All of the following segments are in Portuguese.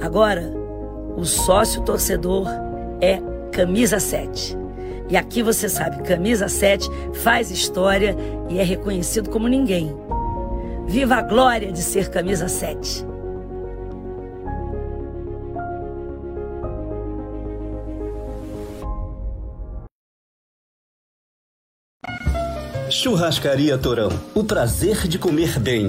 Agora, o sócio torcedor é Camisa 7. E aqui você sabe, Camisa 7 faz história e é reconhecido como ninguém. Viva a glória de ser Camisa 7. Churrascaria Torão. O prazer de comer bem.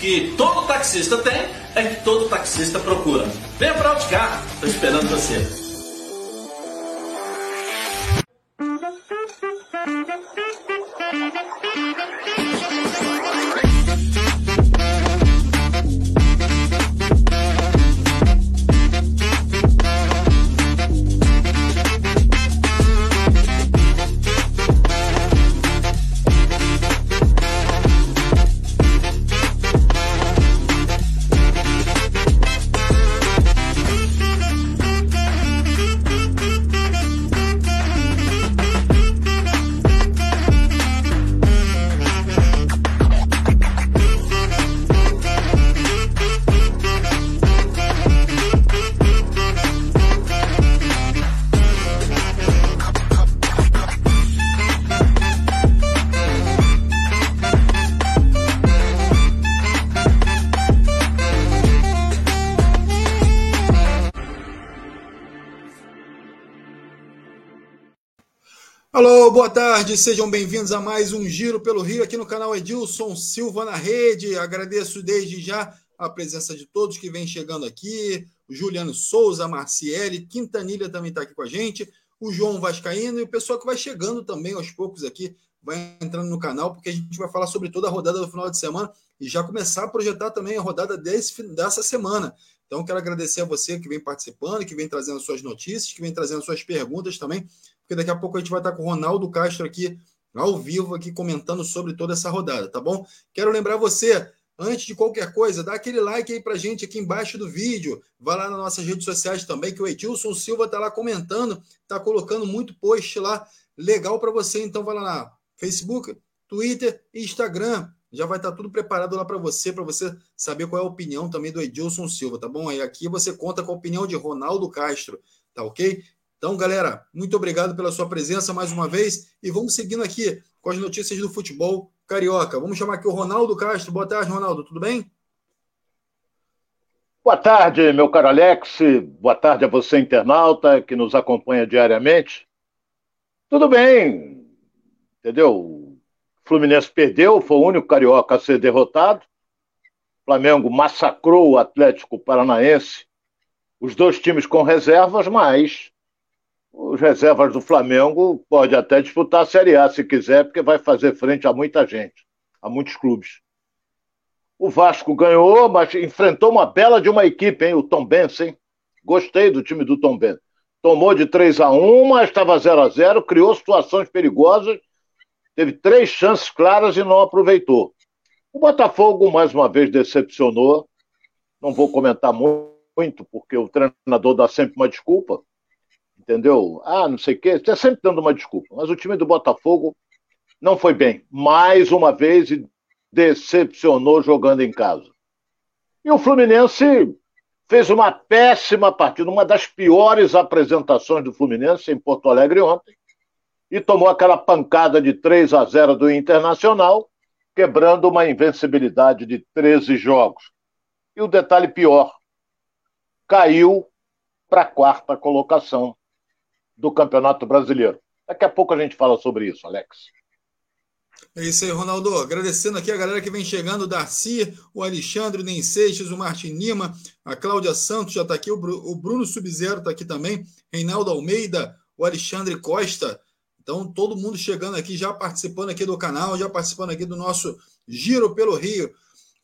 que todo taxista tem é que todo taxista procura. Venha para Auticar, estou esperando você. Alô, boa tarde, sejam bem-vindos a mais um Giro pelo Rio aqui no canal Edilson Silva na Rede. Agradeço desde já a presença de todos que vêm chegando aqui: o Juliano Souza, Marciele, Quintanilha também está aqui com a gente, o João Vascaíno e o pessoal que vai chegando também aos poucos aqui, vai entrando no canal, porque a gente vai falar sobre toda a rodada do final de semana e já começar a projetar também a rodada desse, dessa semana. Então, quero agradecer a você que vem participando, que vem trazendo suas notícias, que vem trazendo suas perguntas também porque daqui a pouco a gente vai estar com o Ronaldo Castro aqui, ao vivo, aqui comentando sobre toda essa rodada, tá bom? Quero lembrar você, antes de qualquer coisa, dá aquele like aí pra gente aqui embaixo do vídeo. Vai lá nas nossas redes sociais também, que o Edilson Silva tá lá comentando, tá colocando muito post lá legal para você. Então vai lá na Facebook, Twitter e Instagram. Já vai estar tudo preparado lá para você, para você saber qual é a opinião também do Edilson Silva, tá bom? Aí aqui você conta com a opinião de Ronaldo Castro, tá ok? Então, galera, muito obrigado pela sua presença mais uma vez e vamos seguindo aqui com as notícias do futebol carioca. Vamos chamar aqui o Ronaldo Castro. Boa tarde, Ronaldo, tudo bem? Boa tarde, meu caro Alex. Boa tarde a você, internauta, que nos acompanha diariamente. Tudo bem, entendeu? Fluminense perdeu, foi o único carioca a ser derrotado. Flamengo massacrou o Atlético Paranaense. Os dois times com reservas, mas os reservas do Flamengo pode até disputar a Série A se quiser, porque vai fazer frente a muita gente, a muitos clubes. O Vasco ganhou, mas enfrentou uma bela de uma equipe, hein? O Tom Benz, hein? Gostei do time do Tom Benz. Tomou de 3 a 1 mas estava 0 a 0 criou situações perigosas, teve três chances claras e não aproveitou. O Botafogo, mais uma vez, decepcionou. Não vou comentar muito, porque o treinador dá sempre uma desculpa entendeu? Ah, não sei o quê. Está sempre dando uma desculpa. Mas o time do Botafogo não foi bem. Mais uma vez e decepcionou jogando em casa. E o Fluminense fez uma péssima partida, uma das piores apresentações do Fluminense em Porto Alegre ontem, e tomou aquela pancada de 3 a 0 do Internacional, quebrando uma invencibilidade de 13 jogos. E o detalhe pior, caiu para a quarta colocação do Campeonato Brasileiro. Daqui a pouco a gente fala sobre isso, Alex. É isso aí, Ronaldo. Agradecendo aqui a galera que vem chegando, o Darcy, o Alexandre, o Nem Seixas, o Martin Lima, a Cláudia Santos já está aqui, o Bruno Subzero está aqui também, Reinaldo Almeida, o Alexandre Costa. Então, todo mundo chegando aqui, já participando aqui do canal, já participando aqui do nosso Giro pelo Rio.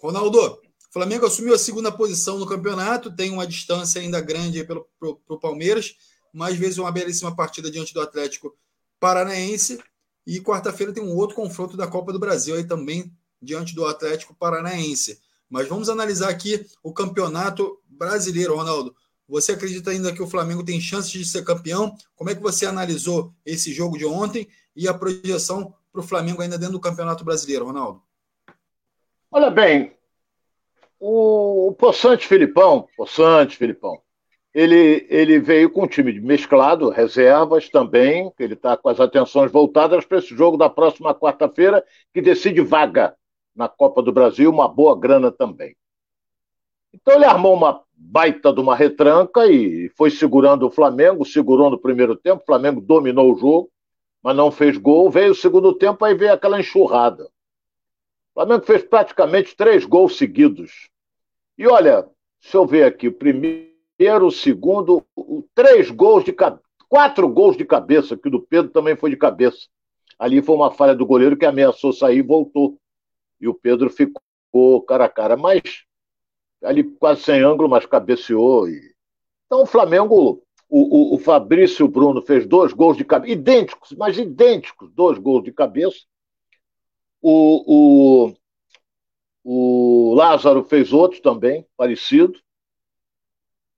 Ronaldo, Flamengo assumiu a segunda posição no campeonato, tem uma distância ainda grande para o Palmeiras, mas fez uma belíssima partida diante do Atlético Paranaense. E quarta-feira tem um outro confronto da Copa do Brasil aí também diante do Atlético Paranaense. Mas vamos analisar aqui o campeonato brasileiro, Ronaldo. Você acredita ainda que o Flamengo tem chances de ser campeão? Como é que você analisou esse jogo de ontem e a projeção para o Flamengo ainda dentro do Campeonato Brasileiro, Ronaldo? Olha bem, o, o Poçante Filipão, Poçante Filipão, ele, ele veio com um time mesclado, reservas também, que ele está com as atenções voltadas para esse jogo da próxima quarta-feira, que decide vaga na Copa do Brasil, uma boa grana também. Então ele armou uma baita de uma retranca e foi segurando o Flamengo, segurou no primeiro tempo, o Flamengo dominou o jogo, mas não fez gol. Veio o segundo tempo, aí veio aquela enxurrada. O Flamengo fez praticamente três gols seguidos. E olha, se eu ver aqui, o primeiro, o segundo, três gols de quatro gols de cabeça, que do Pedro também foi de cabeça. Ali foi uma falha do goleiro que ameaçou sair e voltou. E o Pedro ficou cara a cara. Mas ali quase sem ângulo, mas cabeceou. E... Então o Flamengo, o, o, o Fabrício Bruno fez dois gols de cabeça, idênticos, mas idênticos, dois gols de cabeça. O, o, o Lázaro fez outro também, parecido.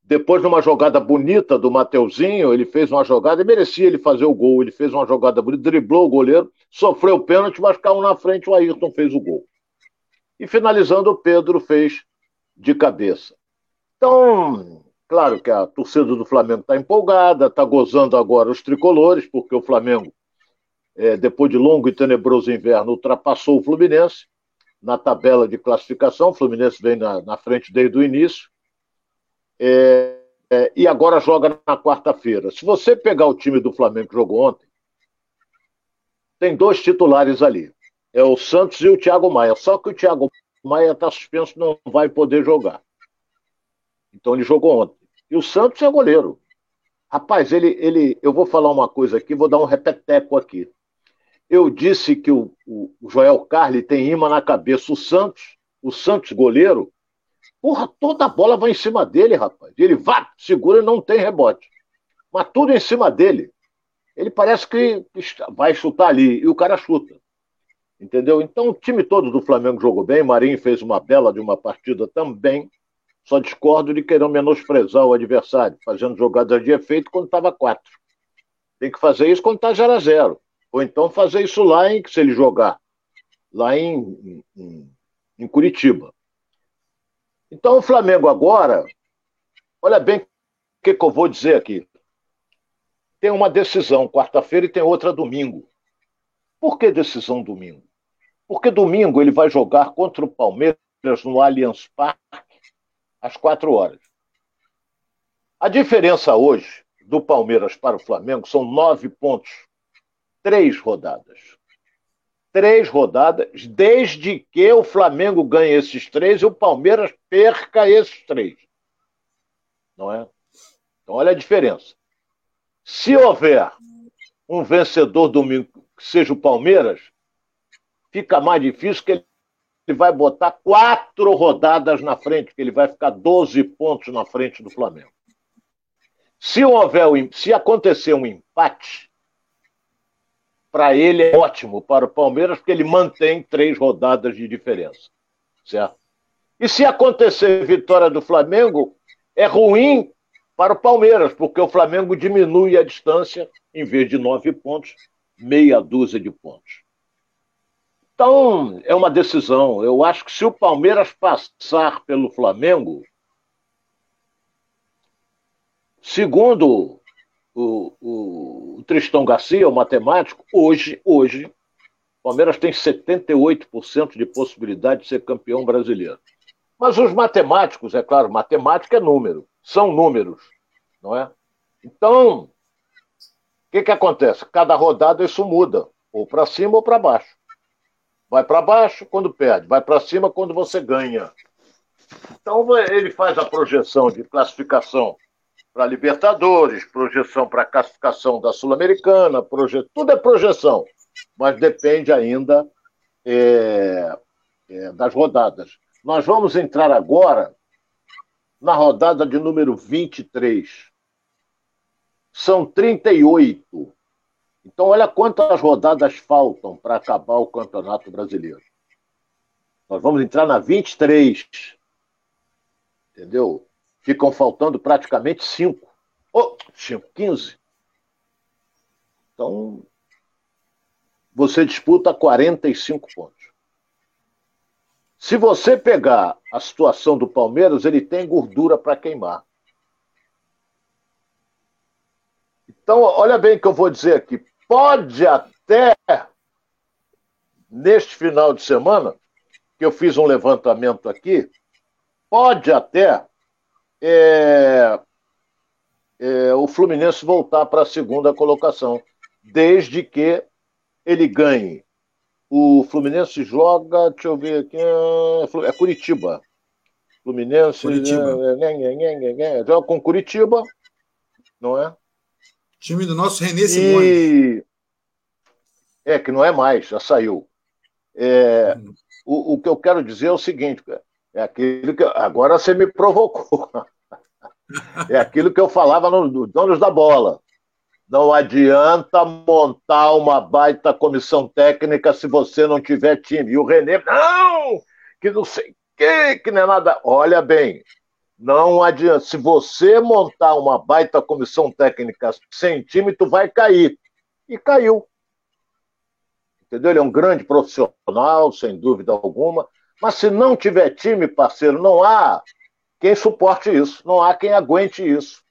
Depois, numa jogada bonita do Mateuzinho, ele fez uma jogada, merecia ele fazer o gol. Ele fez uma jogada bonita, driblou o goleiro, sofreu o pênalti, mas caiu na frente, o Ayrton fez o gol. E finalizando, o Pedro fez de cabeça. Então, claro que a torcida do Flamengo está empolgada, está gozando agora os tricolores, porque o Flamengo é, depois de longo e tenebroso inverno, ultrapassou o Fluminense na tabela de classificação. O Fluminense vem na, na frente desde o início. É, é, e agora joga na quarta-feira. Se você pegar o time do Flamengo que jogou ontem, tem dois titulares ali. É o Santos e o Thiago Maia. Só que o Thiago Maia está suspenso, não vai poder jogar. Então ele jogou ontem. E o Santos é goleiro. Rapaz, ele, ele, eu vou falar uma coisa aqui, vou dar um repeteco aqui. Eu disse que o, o, Joel Carli tem imã na cabeça. O Santos, o Santos goleiro, porra, toda a bola vai em cima dele, rapaz. Ele vai, segura e não tem rebote. Mas tudo em cima dele. Ele parece que vai chutar ali, e o cara chuta. Entendeu? Então o time todo do Flamengo jogou bem. Marinho fez uma bela de uma partida também. Só discordo de querer menosprezar o adversário, fazendo jogadas de efeito quando estava 4. Tem que fazer isso quando está 0 a 0 ou então fazer isso lá em, se ele jogar, lá em, em, em Curitiba. Então o Flamengo agora, olha bem o que, que eu vou dizer aqui. Tem uma decisão quarta-feira e tem outra domingo. Por que decisão domingo? Porque domingo ele vai jogar contra o Palmeiras no Allianz Parque às quatro horas. A diferença hoje do Palmeiras para o Flamengo são nove pontos três rodadas. Três rodadas, desde que o Flamengo ganhe esses três e o Palmeiras perca esses três. Não é? Então, olha a diferença. Se houver um vencedor domingo que seja o Palmeiras, fica mais difícil que ele vai botar quatro rodadas na frente, que ele vai ficar 12 pontos na frente do Flamengo. Se houver, se acontecer um empate, para ele é ótimo, para o Palmeiras, porque ele mantém três rodadas de diferença. Certo? E se acontecer vitória do Flamengo, é ruim para o Palmeiras, porque o Flamengo diminui a distância, em vez de nove pontos, meia dúzia de pontos. Então, é uma decisão. Eu acho que se o Palmeiras passar pelo Flamengo, segundo o, o, o Tristão Garcia, o matemático, hoje, hoje, o Palmeiras tem 78% de possibilidade de ser campeão brasileiro. Mas os matemáticos, é claro, matemática é número, são números, não é? Então, o que, que acontece? Cada rodada isso muda, ou para cima ou para baixo. Vai para baixo quando perde, vai para cima quando você ganha. Então ele faz a projeção de classificação para Libertadores, projeção para classificação da Sul-Americana, proje... tudo é projeção, mas depende ainda é, é, das rodadas. Nós vamos entrar agora na rodada de número 23. São 38. Então, olha quantas rodadas faltam para acabar o Campeonato Brasileiro. Nós vamos entrar na 23. Entendeu? Ficam faltando praticamente 5. Oh, 5, 15. Então, você disputa 45 pontos. Se você pegar a situação do Palmeiras, ele tem gordura para queimar. Então, olha bem o que eu vou dizer aqui pode até, neste final de semana, que eu fiz um levantamento aqui, pode até é, é, o Fluminense voltar para a segunda colocação, desde que ele ganhe. O Fluminense joga, deixa eu ver aqui, é Curitiba. Fluminense Curitiba. É, joga com Curitiba, não é? Time do nosso René. E... É, que não é mais, já saiu. É, hum. o, o, que eu quero dizer é o seguinte, é aquilo que. Agora você me provocou. É aquilo que eu falava no, no Donos da Bola. Não adianta montar uma baita comissão técnica se você não tiver time. E o René, não! Que não sei o que, que não é nada. Olha bem, não adianta. Se você montar uma baita comissão técnica sem time, tu vai cair. E caiu. Entendeu? Ele é um grande profissional, sem dúvida alguma. Mas se não tiver time, parceiro, não há quem suporte isso. Não há quem aguente isso.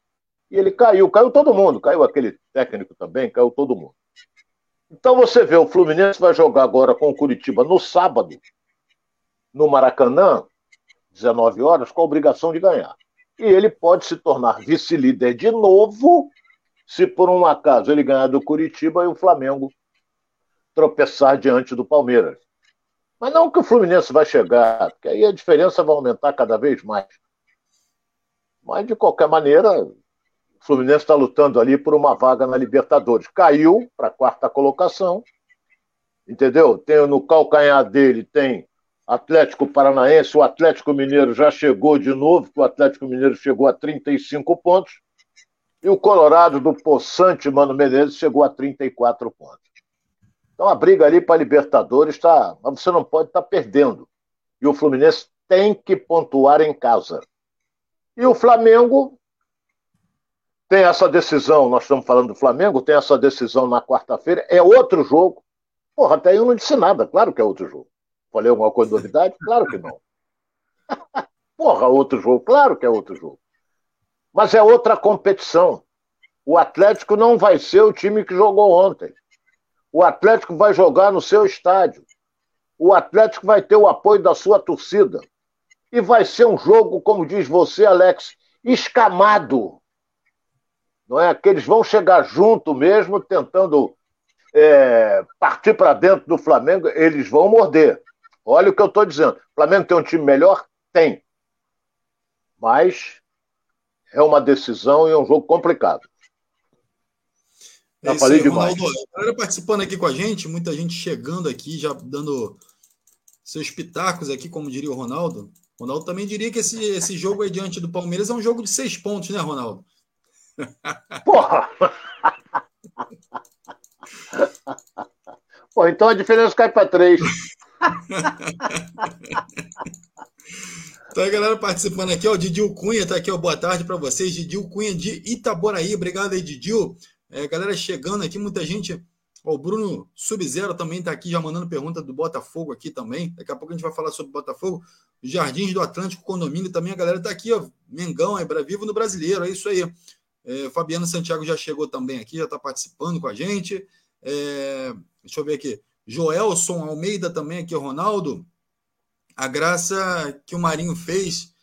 E ele caiu. Caiu todo mundo. Caiu aquele técnico também, caiu todo mundo. Então você vê, o Fluminense vai jogar agora com o Curitiba no sábado, no Maracanã, 19 horas, com a obrigação de ganhar. E ele pode se tornar vice-líder de novo se por um acaso ele ganhar do Curitiba e o Flamengo tropeçar diante do Palmeiras. Mas não que o Fluminense vai chegar, porque aí a diferença vai aumentar cada vez mais. Mas, de qualquer maneira, o Fluminense está lutando ali por uma vaga na Libertadores. Caiu para a quarta colocação, entendeu? Tem no calcanhar dele tem Atlético Paranaense, o Atlético Mineiro já chegou de novo, o Atlético Mineiro chegou a 35 pontos, e o Colorado do Poçante Mano Menezes chegou a 34 pontos. Então a briga ali para a Libertadores está. Você não pode estar tá perdendo. E o Fluminense tem que pontuar em casa. E o Flamengo tem essa decisão, nós estamos falando do Flamengo, tem essa decisão na quarta-feira, é outro jogo. Porra, até eu não disse nada, claro que é outro jogo. Falei alguma coisa de novidade? Claro que não. Porra, outro jogo? Claro que é outro jogo. Mas é outra competição. O Atlético não vai ser o time que jogou ontem. O Atlético vai jogar no seu estádio. O Atlético vai ter o apoio da sua torcida. E vai ser um jogo, como diz você, Alex, escamado. Não é? Que eles vão chegar junto mesmo, tentando é, partir para dentro do Flamengo, eles vão morder. Olha o que eu estou dizendo. O Flamengo tem um time melhor? Tem. Mas é uma decisão e é um jogo complicado. Já é falei aí, demais. Ronaldo, a galera participando aqui com a gente, muita gente chegando aqui, já dando seus pitacos aqui, como diria o Ronaldo. O Ronaldo também diria que esse, esse jogo aí diante do Palmeiras é um jogo de seis pontos, né, Ronaldo? Porra! Pô, então a diferença cai para três. Então a galera participando aqui, ó, o Didil Cunha tá aqui, ó, boa tarde para vocês, Didil Cunha de Itaboraí, obrigado aí, Didil. É, galera chegando aqui, muita gente, o Bruno Sub-Zero também tá aqui, já mandando pergunta do Botafogo aqui também, daqui a pouco a gente vai falar sobre Botafogo, Jardins do Atlântico, condomínio também, a galera tá aqui, ó, Mengão, é vivo no Brasileiro, é isso aí. É, Fabiano Santiago já chegou também aqui, já está participando com a gente. É, deixa eu ver aqui. Joelson Almeida também aqui, Ronaldo. A graça que o Marinho fez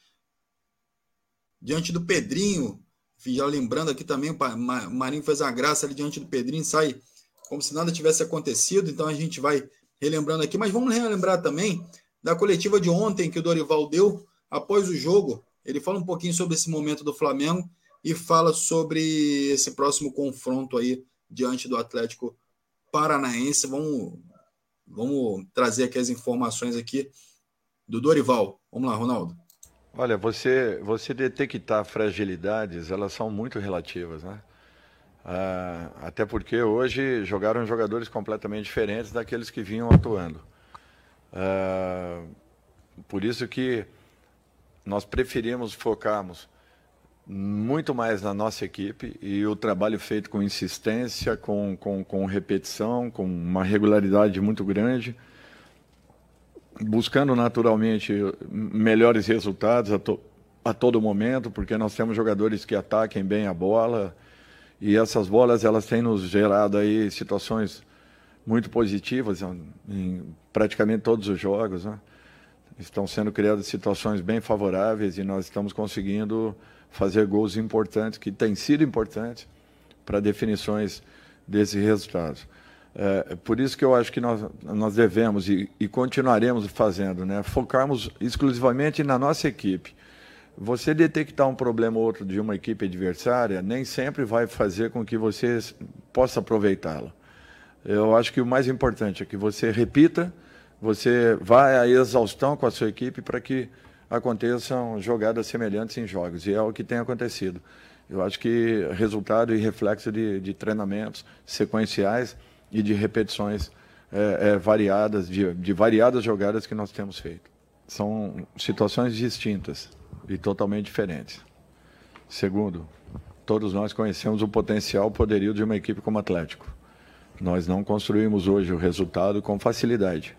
diante do Pedrinho. Já lembrando aqui também, o Marinho fez uma graça ali diante do Pedrinho, sai como se nada tivesse acontecido. Então a gente vai relembrando aqui. Mas vamos relembrar também da coletiva de ontem que o Dorival deu após o jogo. Ele fala um pouquinho sobre esse momento do Flamengo e fala sobre esse próximo confronto aí diante do Atlético Paranaense. Vamos, vamos trazer aqui as informações aqui do Dorival. Vamos lá, Ronaldo. Olha, você, você detectar fragilidades, elas são muito relativas, né? Ah, até porque hoje jogaram jogadores completamente diferentes daqueles que vinham atuando. Ah, por isso que nós preferimos focarmos muito mais na nossa equipe e o trabalho feito com insistência, com, com, com repetição, com uma regularidade muito grande, buscando naturalmente melhores resultados a, to, a todo momento, porque nós temos jogadores que ataquem bem a bola e essas bolas elas têm nos gerado aí situações muito positivas em praticamente todos os jogos, né? Estão sendo criadas situações bem favoráveis e nós estamos conseguindo fazer gols importantes, que têm sido importantes para definições desses resultados. É, por isso que eu acho que nós, nós devemos e, e continuaremos fazendo, né? focarmos exclusivamente na nossa equipe. Você detectar um problema ou outro de uma equipe adversária nem sempre vai fazer com que você possa aproveitá-la. Eu acho que o mais importante é que você repita, você vá à exaustão com a sua equipe para que aconteçam jogadas semelhantes em jogos, e é o que tem acontecido. Eu acho que resultado e reflexo de, de treinamentos sequenciais e de repetições é, é, variadas, de, de variadas jogadas que nós temos feito. São situações distintas e totalmente diferentes. Segundo, todos nós conhecemos o potencial, o poderio de uma equipe como Atlético. Nós não construímos hoje o resultado com facilidade.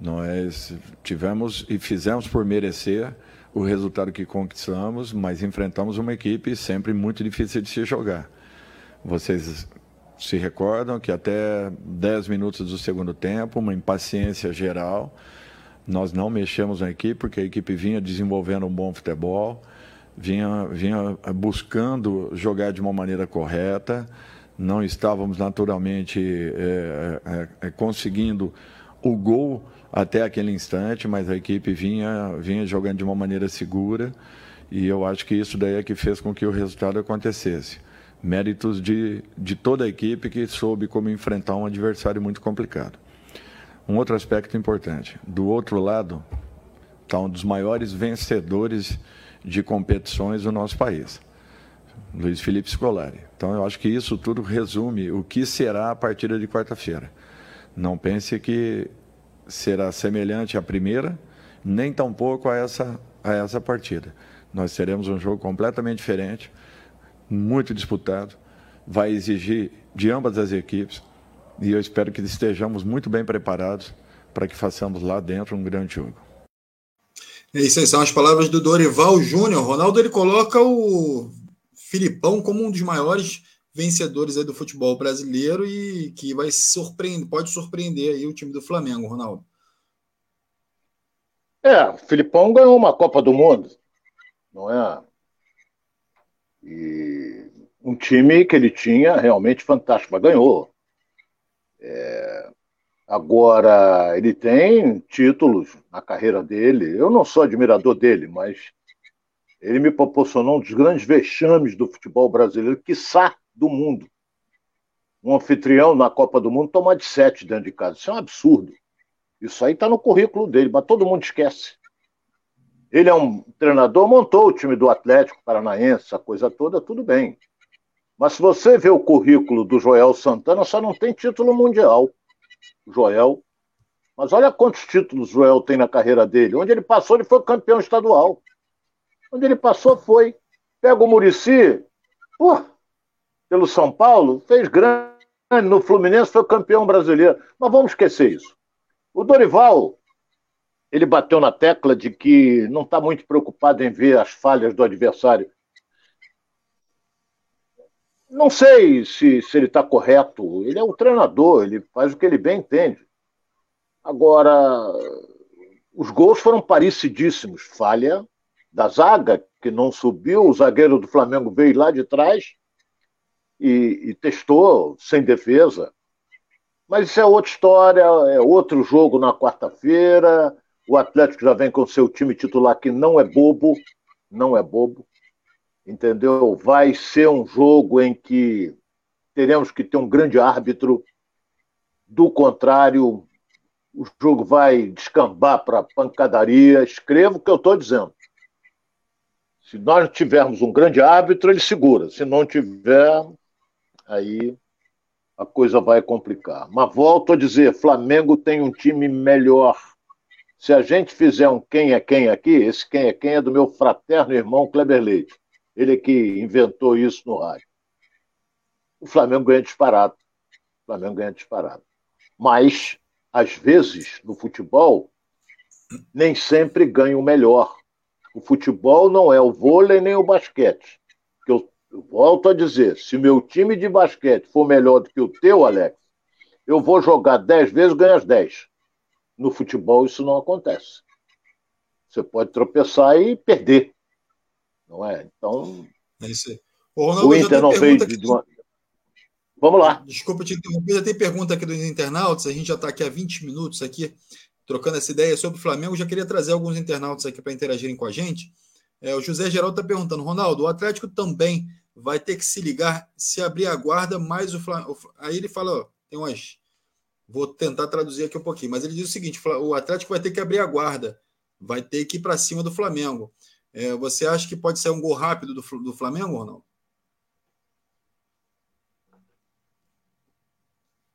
Nós tivemos e fizemos por merecer o resultado que conquistamos, mas enfrentamos uma equipe sempre muito difícil de se jogar. Vocês se recordam que até 10 minutos do segundo tempo, uma impaciência geral, nós não mexemos na equipe, porque a equipe vinha desenvolvendo um bom futebol, vinha, vinha buscando jogar de uma maneira correta, não estávamos naturalmente é, é, conseguindo o gol até aquele instante, mas a equipe vinha, vinha jogando de uma maneira segura e eu acho que isso daí é que fez com que o resultado acontecesse. Méritos de, de toda a equipe que soube como enfrentar um adversário muito complicado. Um outro aspecto importante: do outro lado está um dos maiores vencedores de competições do nosso país, Luiz Felipe Scolari. Então eu acho que isso tudo resume o que será a partida de quarta-feira. Não pense que será semelhante à primeira, nem tampouco a essa, a essa partida. Nós teremos um jogo completamente diferente, muito disputado, vai exigir de ambas as equipes e eu espero que estejamos muito bem preparados para que façamos lá dentro um grande jogo. É isso aí, são as palavras do Dorival Júnior. Ronaldo ele coloca o Filipão como um dos maiores vencedores aí do futebol brasileiro e que vai surpreender, pode surpreender aí o time do Flamengo, Ronaldo. É, o Filipão ganhou uma Copa do Mundo, não é? E um time que ele tinha realmente fantástico, mas ganhou. É, agora, ele tem títulos na carreira dele. Eu não sou admirador dele, mas ele me proporcionou um dos grandes vexames do futebol brasileiro, quiçá do mundo. Um anfitrião na Copa do Mundo toma de sete dentro de casa. Isso é um absurdo. Isso aí está no currículo dele, mas todo mundo esquece. Ele é um treinador, montou o time do Atlético Paranaense, essa coisa toda, tudo bem. Mas se você vê o currículo do Joel Santana, só não tem título mundial. Joel Mas olha quantos títulos Joel tem na carreira dele. Onde ele passou, ele foi campeão estadual. Onde ele passou, foi. Pega o Murici, pelo São Paulo, fez grande. No Fluminense foi campeão brasileiro. Mas vamos esquecer isso. O Dorival, ele bateu na tecla de que não está muito preocupado em ver as falhas do adversário. Não sei se, se ele está correto. Ele é o treinador, ele faz o que ele bem entende. Agora, os gols foram parecidíssimos. Falha da zaga, que não subiu, o zagueiro do Flamengo veio lá de trás e, e testou sem defesa. Mas isso é outra história, é outro jogo na quarta-feira. O Atlético já vem com seu time titular que não é bobo, não é bobo entendeu? Vai ser um jogo em que teremos que ter um grande árbitro. Do contrário, o jogo vai descambar para pancadaria. Escreva o que eu estou dizendo. Se nós tivermos um grande árbitro, ele segura. Se não tiver, aí a coisa vai complicar. Mas volto a dizer, Flamengo tem um time melhor. Se a gente fizer um quem é quem aqui, esse quem é quem é do meu fraterno irmão Kleber Leite. Ele que inventou isso no rádio. O Flamengo ganha disparado. O Flamengo ganha disparado. Mas, às vezes, no futebol, nem sempre ganha o melhor. O futebol não é o vôlei nem o basquete. Que eu, eu volto a dizer, se meu time de basquete for melhor do que o teu, Alex, eu vou jogar 10 vezes ganho as 10. No futebol isso não acontece. Você pode tropeçar e perder não é? Então. É isso aí. O, Ronaldo, o Inter não fez. De uma... Vamos lá. Desculpa te interromper, já tem pergunta aqui dos internautas. A gente já está aqui há 20 minutos aqui, trocando essa ideia sobre o Flamengo. Já queria trazer alguns internautas aqui para interagirem com a gente. É, o José Geraldo está perguntando, Ronaldo, o Atlético também vai ter que se ligar se abrir a guarda, mais o Flamengo. Aí ele fala, ó, tem umas. Vou tentar traduzir aqui um pouquinho, mas ele diz o seguinte: o Atlético vai ter que abrir a guarda, vai ter que ir para cima do Flamengo. É, você acha que pode ser um gol rápido do, do Flamengo ou não?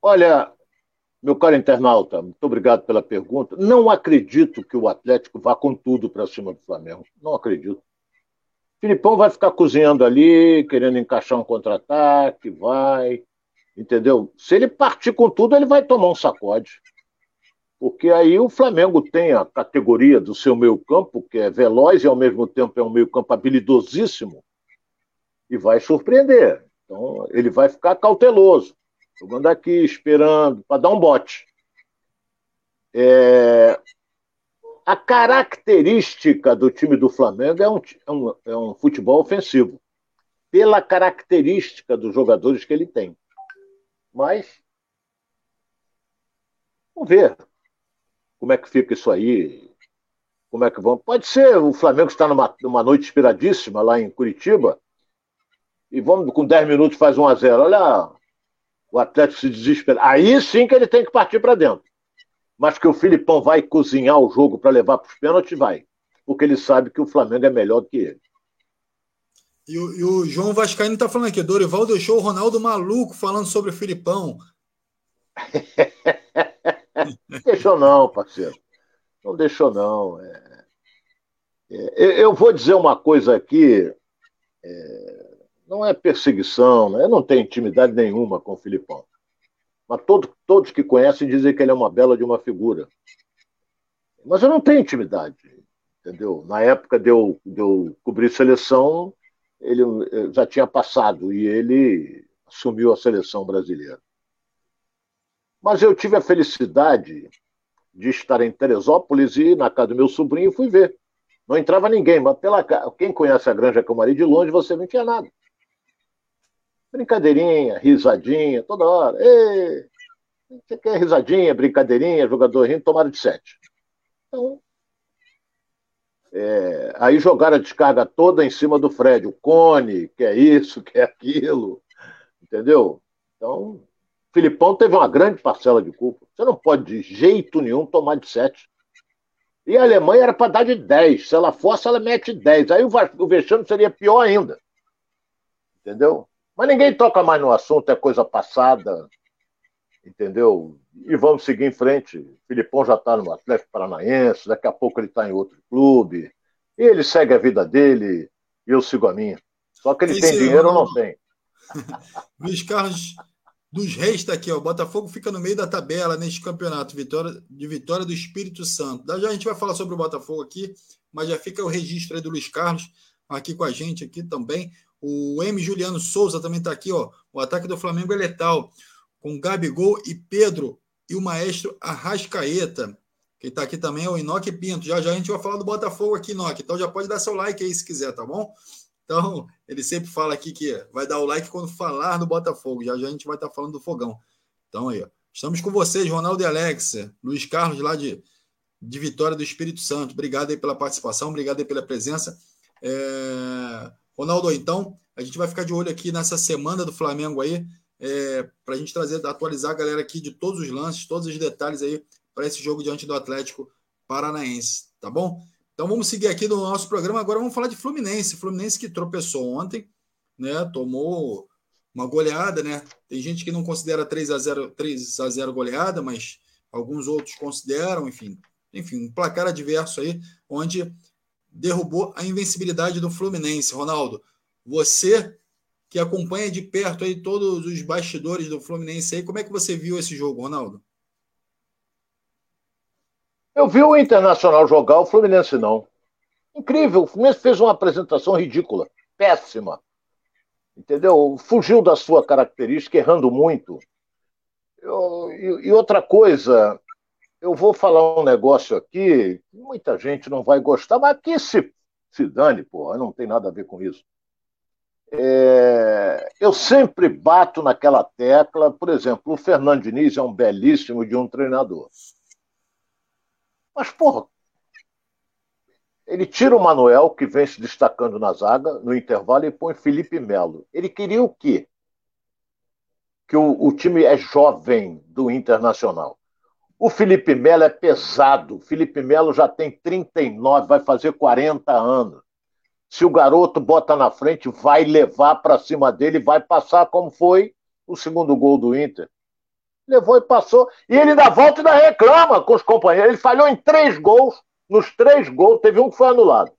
Olha, meu caro internauta, muito obrigado pela pergunta. Não acredito que o Atlético vá com tudo para cima do Flamengo. Não acredito. Filipão vai ficar cozinhando ali, querendo encaixar um contra-ataque, vai. Entendeu? Se ele partir com tudo, ele vai tomar um sacode porque aí o Flamengo tem a categoria do seu meio-campo, que é veloz e ao mesmo tempo é um meio-campo habilidosíssimo, e vai surpreender. Então, ele vai ficar cauteloso, jogando aqui, esperando, para dar um bote. É... A característica do time do Flamengo é um, é um, é um futebol ofensivo, pela característica dos jogadores que ele tem. Mas, vamos ver como é que fica isso aí? Como é que vão? Pode ser, o Flamengo está numa, numa noite inspiradíssima lá em Curitiba, e vamos com 10 minutos faz 1 a 0 Olha, o Atlético se desespera. Aí sim que ele tem que partir para dentro. Mas que o Filipão vai cozinhar o jogo para levar para os pênaltis, vai. Porque ele sabe que o Flamengo é melhor do que ele. E o, e o João Vascaíno está falando aqui, Dorival deixou o Ronaldo maluco falando sobre o Filipão. deixou não, parceiro. Não deixou não. É... É, eu vou dizer uma coisa aqui. É... Não é perseguição, né? eu não tenho intimidade nenhuma com o Filipão. Mas todo, todos que conhecem dizem que ele é uma bela de uma figura. Mas eu não tenho intimidade, entendeu? Na época de eu, de eu cobrir seleção, ele já tinha passado e ele assumiu a seleção brasileira. Mas eu tive a felicidade de estar em Teresópolis e na casa do meu sobrinho fui ver. Não entrava ninguém, mas pela quem conhece a Granja Camari de longe, você não tinha nada. Brincadeirinha, risadinha, toda hora. Ei, você quer risadinha, brincadeirinha, jogador rindo, tomaram de sete. Então, é, aí jogaram a descarga toda em cima do Fred, o Cone, que é isso, que é aquilo, entendeu? Então, Filipão teve uma grande parcela de culpa. Você não pode, de jeito nenhum, tomar de 7. E a Alemanha era para dar de 10. Se ela fosse, ela mete 10. Aí o, o vexame seria pior ainda. Entendeu? Mas ninguém toca mais no assunto, é coisa passada. Entendeu? E vamos seguir em frente. O Filipão já está no Atlético Paranaense, daqui a pouco ele está em outro clube. Ele segue a vida dele eu sigo a minha. Só que ele Esse tem dinheiro ou não tem. Luiz Carlos dos Reis está aqui, ó. O Botafogo fica no meio da tabela neste campeonato, vitória, de vitória do Espírito Santo. Já a gente vai falar sobre o Botafogo aqui, mas já fica o registro aí do Luiz Carlos aqui com a gente aqui também. O M. Juliano Souza também está aqui, ó. O ataque do Flamengo é letal, com Gabigol e Pedro e o maestro Arrascaeta. Quem está aqui também é o Inoque Pinto. Já já a gente vai falar do Botafogo aqui, Inoque. Então já pode dar seu like aí se quiser, tá bom? Então, ele sempre fala aqui que vai dar o like quando falar no Botafogo. Já já a gente vai estar tá falando do fogão. Então aí, ó. Estamos com vocês, Ronaldo e Alex, Luiz Carlos, lá de, de Vitória do Espírito Santo. Obrigado aí pela participação, obrigado aí pela presença. É... Ronaldo, então, a gente vai ficar de olho aqui nessa semana do Flamengo aí, é, para a gente trazer, atualizar a galera aqui de todos os lances, todos os detalhes aí para esse jogo diante do Atlético Paranaense, tá bom? Então vamos seguir aqui no nosso programa. Agora vamos falar de Fluminense. Fluminense que tropeçou ontem, né? Tomou uma goleada, né? Tem gente que não considera 3 a 0 3 a 0 goleada, mas alguns outros consideram, enfim. Enfim, um placar adverso aí, onde derrubou a invencibilidade do Fluminense. Ronaldo, você que acompanha de perto aí todos os bastidores do Fluminense aí, como é que você viu esse jogo, Ronaldo? Eu vi o Internacional jogar, o Fluminense não. Incrível, o Fluminense fez uma apresentação ridícula, péssima. Entendeu? Fugiu da sua característica, errando muito. Eu, e, e, outra coisa, eu vou falar um negócio aqui, muita gente não vai gostar, mas que se, se dane, porra, não tem nada a ver com isso. É, eu sempre bato naquela tecla, por exemplo, o Fernando Diniz é um belíssimo de um treinador. Mas, porra, ele tira o Manuel, que vem se destacando na zaga, no intervalo, e põe Felipe Melo. Ele queria o quê? Que o, o time é jovem do Internacional. O Felipe Melo é pesado. O Felipe Melo já tem 39, vai fazer 40 anos. Se o garoto bota na frente, vai levar para cima dele, vai passar como foi o segundo gol do Inter levou e passou. E ele ainda volta e ainda reclama com os companheiros. Ele falhou em três gols. Nos três gols, teve um que foi anulado.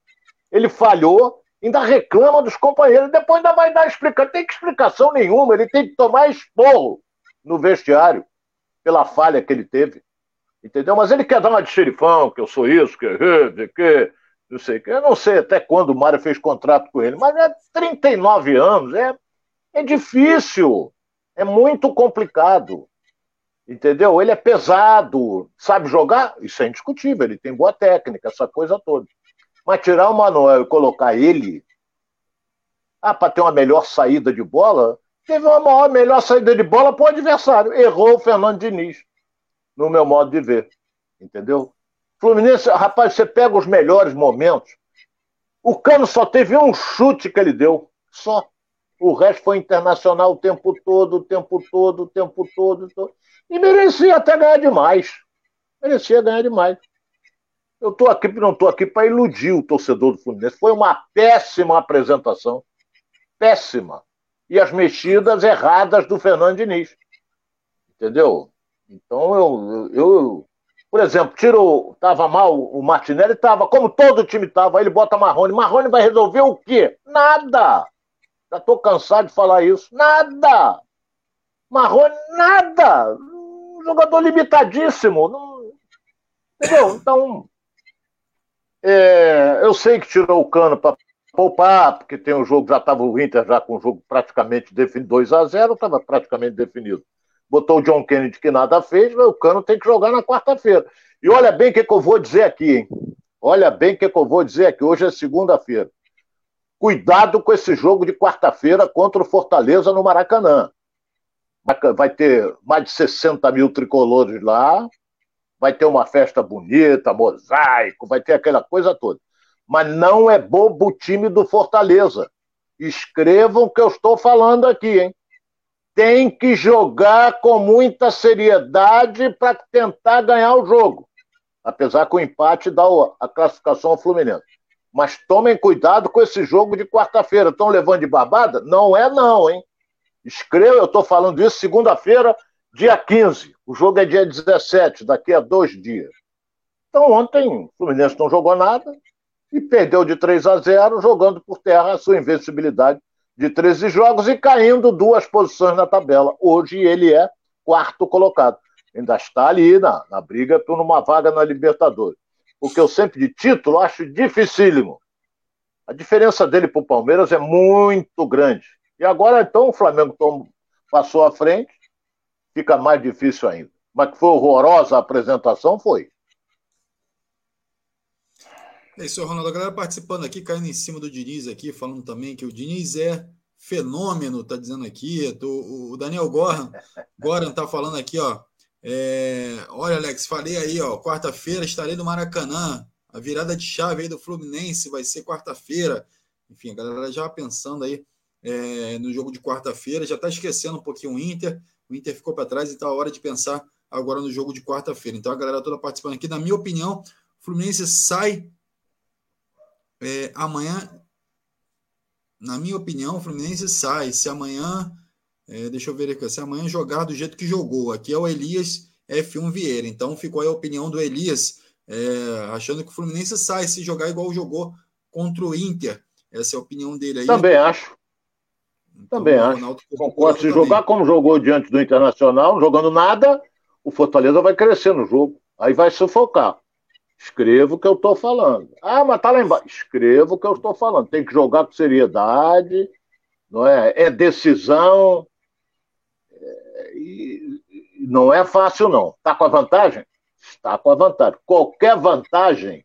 Ele falhou, ainda reclama dos companheiros. Depois ainda vai dar explicação. Não tem explicação nenhuma. Ele tem que tomar esporro no vestiário pela falha que ele teve. Entendeu? Mas ele quer dar uma de xerifão, que eu sou isso, que, que não sei que. Eu não sei até quando o Mário fez contrato com ele, mas é 39 anos, é, é difícil, é muito complicado. Entendeu? Ele é pesado, sabe jogar? Isso é indiscutível, ele tem boa técnica, essa coisa toda. Mas tirar o Manuel e colocar ele, ah, para ter uma melhor saída de bola, teve uma maior, melhor saída de bola para o adversário. Errou o Fernando Diniz, no meu modo de ver. Entendeu? Fluminense, rapaz, você pega os melhores momentos. O Cano só teve um chute que ele deu. Só. O resto foi internacional o tempo todo, o tempo todo, o tempo todo. todo. E merecia até ganhar demais. Merecia ganhar demais. Eu estou aqui, não estou aqui para iludir o torcedor do Fluminense. Foi uma péssima apresentação. Péssima. E as mexidas erradas do Fernando Diniz. Entendeu? Então eu, eu, por exemplo, tiro, tava mal o Martinelli, tava como todo time tava, aí ele bota Marrone. Marrone vai resolver o quê? Nada. Já estou cansado de falar isso. Nada. Marrone, nada um jogador limitadíssimo. Não... Entendeu? Então, é, eu sei que tirou o cano para poupar, porque tem um jogo, já estava o Inter já com o jogo praticamente definido, 2 a 0 estava praticamente definido. Botou o John Kennedy que nada fez, o cano tem que jogar na quarta-feira. E olha bem o que, que eu vou dizer aqui, hein? Olha bem o que, que eu vou dizer aqui. Hoje é segunda-feira. Cuidado com esse jogo de quarta-feira contra o Fortaleza no Maracanã vai ter mais de 60 mil tricolores lá, vai ter uma festa bonita, mosaico, vai ter aquela coisa toda. Mas não é bobo o time do Fortaleza. Escrevam o que eu estou falando aqui, hein? Tem que jogar com muita seriedade para tentar ganhar o jogo. Apesar que o empate dá a classificação ao Fluminense. Mas tomem cuidado com esse jogo de quarta-feira. Estão levando de babada? Não é não, hein? Escreva, eu estou falando isso segunda-feira, dia 15. O jogo é dia 17, daqui a dois dias. Então, ontem, o Fluminense não jogou nada e perdeu de 3 a 0, jogando por terra a sua invencibilidade de 13 jogos e caindo duas posições na tabela. Hoje ele é quarto colocado. Ainda está ali na, na briga por uma vaga na Libertadores. O que eu sempre de título acho dificílimo. A diferença dele para o Palmeiras é muito grande. E agora, então, o Flamengo passou à frente, fica mais difícil ainda. Mas que foi horrorosa a apresentação, foi. É isso, Ronaldo. A galera participando aqui, caindo em cima do Diniz aqui, falando também que o Diniz é fenômeno, tá dizendo aqui. O Daniel Goran, Goran tá falando aqui, ó. É, olha, Alex, falei aí, ó. Quarta-feira estarei no Maracanã. A virada de chave aí do Fluminense vai ser quarta-feira. Enfim, a galera já pensando aí é, no jogo de quarta-feira, já está esquecendo um pouquinho o Inter. O Inter ficou para trás, então é hora de pensar agora no jogo de quarta-feira. Então a galera toda participando aqui. Na minha opinião, o Fluminense sai é, amanhã, na minha opinião, o Fluminense sai. Se amanhã, é, deixa eu ver aqui, se amanhã jogar do jeito que jogou. Aqui é o Elias F1 Vieira. Então ficou aí a opinião do Elias, é, achando que o Fluminense sai se jogar igual jogou contra o Inter. Essa é a opinião dele aí. Também acho. Então, também acho. Concordo. Se jogar como jogou diante do Internacional, jogando nada, o Fortaleza vai crescer no jogo. Aí vai sufocar. Escreva o que eu estou falando. Ah, mas tá lá embaixo. Escreva o que eu estou falando. Tem que jogar com seriedade, não é? É decisão. É, e não é fácil, não. Está com a vantagem? Está com a vantagem. Qualquer vantagem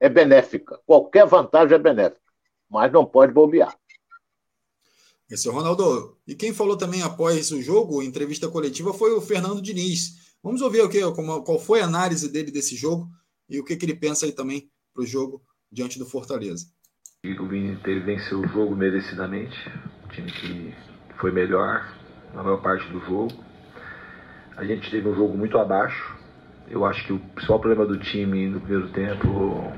é benéfica. Qualquer vantagem é benéfica. Mas não pode bobear. Esse é o Ronaldo. E quem falou também após o jogo, entrevista coletiva, foi o Fernando Diniz. Vamos ouvir o que, qual foi a análise dele desse jogo e o que, que ele pensa aí também para o jogo diante do Fortaleza. O Inter venceu o jogo merecidamente, o time que foi melhor na maior parte do jogo. A gente teve um jogo muito abaixo. Eu acho que o principal problema do time no primeiro tempo,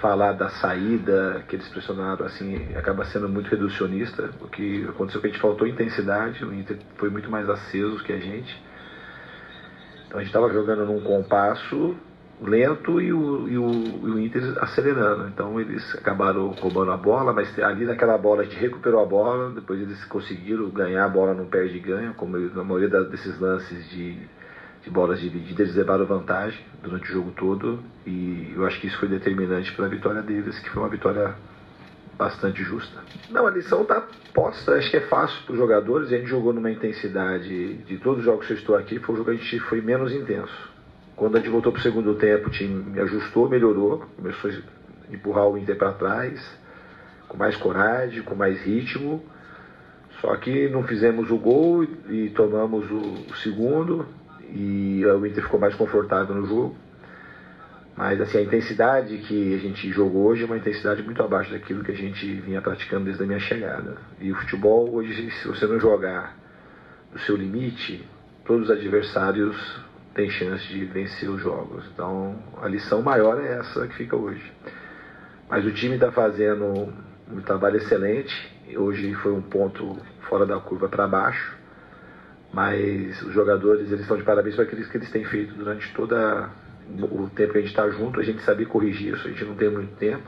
falar da saída que eles pressionaram, assim, acaba sendo muito reducionista. O que aconteceu que a gente faltou intensidade, o Inter foi muito mais aceso que a gente. Então a gente estava jogando num compasso lento e o, e o, e o Inter acelerando. Então eles acabaram roubando a bola, mas ali naquela bola a gente recuperou a bola, depois eles conseguiram ganhar a bola no perde e ganha, como na maioria desses lances de, de bolas divididas, eles levaram vantagem durante o jogo todo e eu acho que isso foi determinante para a vitória deles, que foi uma vitória bastante justa. Não, a lição está posta, acho que é fácil para os jogadores, a gente jogou numa intensidade de todos os jogos que eu estou aqui, foi o jogo que a gente foi menos intenso quando a gente voltou para o segundo tempo, o time me ajustou, melhorou, começou a empurrar o Inter para trás, com mais coragem, com mais ritmo. Só que não fizemos o gol e tomamos o, segundo e o Inter ficou mais confortável no jogo. Mas assim, a intensidade que a gente jogou hoje é uma intensidade muito abaixo daquilo que a gente vinha praticando desde a minha chegada. E o futebol hoje, se você não jogar no seu limite, todos os adversários tem chance de vencer os jogos. Então a lição maior é essa que fica hoje. Mas o time está fazendo um trabalho excelente. Hoje foi um ponto fora da curva para baixo. Mas os jogadores eles estão de parabéns por aquilo que eles têm feito durante todo o tempo que a gente está junto. A gente sabe corrigir isso, a gente não tem muito tempo.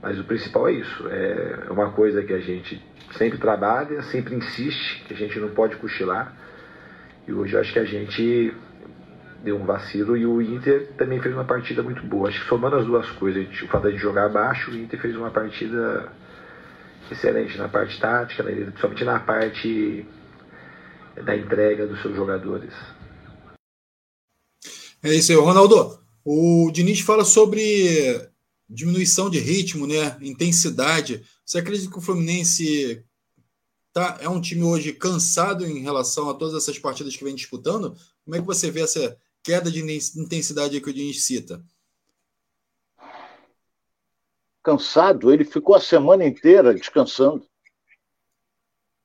Mas o principal é isso. É uma coisa que a gente sempre trabalha, sempre insiste, que a gente não pode cochilar. E hoje eu acho que a gente deu um vacilo e o Inter também fez uma partida muito boa. Acho que somando as duas coisas, o fato de jogar abaixo, o Inter fez uma partida excelente na parte tática, principalmente na parte da entrega dos seus jogadores. É isso aí, Ronaldo. O Diniz fala sobre diminuição de ritmo, né? Intensidade. Você acredita que o Fluminense tá, é um time hoje cansado em relação a todas essas partidas que vem disputando? Como é que você vê essa, queda de intensidade que o Diniz cita? Cansado, ele ficou a semana inteira descansando.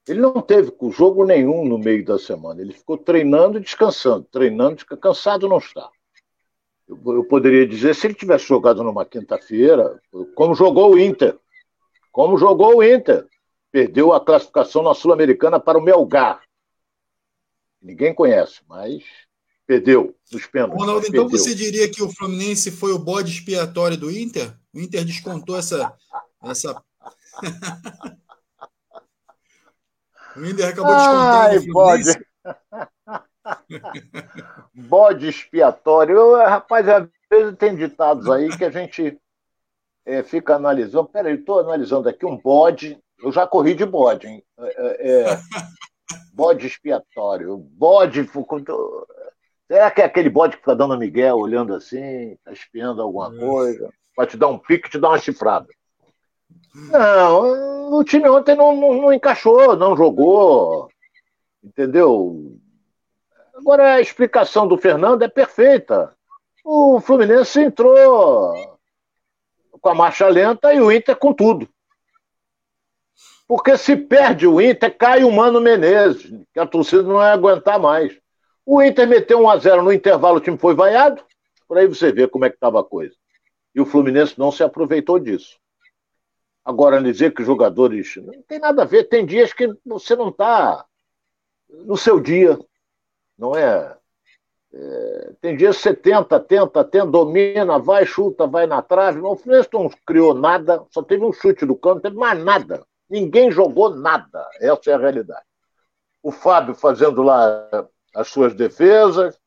Ele não teve jogo nenhum no meio da semana. Ele ficou treinando e descansando, treinando, cansado não está. Eu, eu, poderia dizer se ele tivesse jogado numa quinta-feira, como jogou o Inter, como jogou o Inter, perdeu a classificação na Sul-Americana para o Melgar Ninguém conhece, mas perdeu nos pênaltis. Ronaldo, então você diria que o Fluminense foi o bode expiatório do Inter? O Inter descontou essa. essa... o Inter acabou descontando o Fluminense. Bode. bode expiatório. Eu, rapaz, às vezes tem ditados aí que a gente é, fica analisando. Peraí, estou analisando aqui um bode. Eu já corri de bode, hein? É, é, é bode expiatório. Bode. Será que é aquele bode que fica dando Miguel, olhando assim, está espiando alguma coisa? Para te dar um pique, te dar uma chifrada. Não, o time ontem não, não, não encaixou, não jogou. Entendeu? Agora a explicação do Fernando é perfeita. O Fluminense entrou com a marcha lenta e o Inter com tudo. Porque se perde o Inter, cai o Mano Menezes, que a torcida não vai aguentar mais. O Inter meteu 1 a 0 no intervalo, o time foi vaiado. Por aí você vê como é que estava a coisa. E o Fluminense não se aproveitou disso. Agora, dizer que jogadores. Não tem nada a ver. Tem dias que você não está no seu dia. Não é? é? Tem dias que você tenta, tenta, tenta, domina, vai, chuta, vai na trave. O Fluminense não criou nada, só teve um chute do campo, não teve mais nada. Ninguém jogou nada. Essa é a realidade. O Fábio fazendo lá as suas defesas,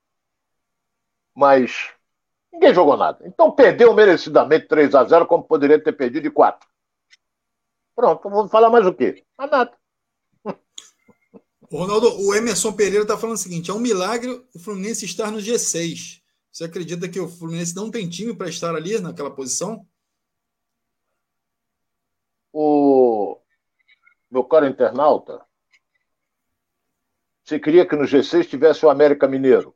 mas ninguém jogou nada. Então perdeu merecidamente 3 a 0 como poderia ter perdido de 4. Pronto, vou falar mais o quê? Mais nada. Ronaldo, o Emerson Pereira está falando o seguinte: é um milagre o Fluminense estar no G6. Você acredita que o Fluminense não tem time para estar ali naquela posição? O meu caro internauta, você queria que no G6 tivesse o América Mineiro,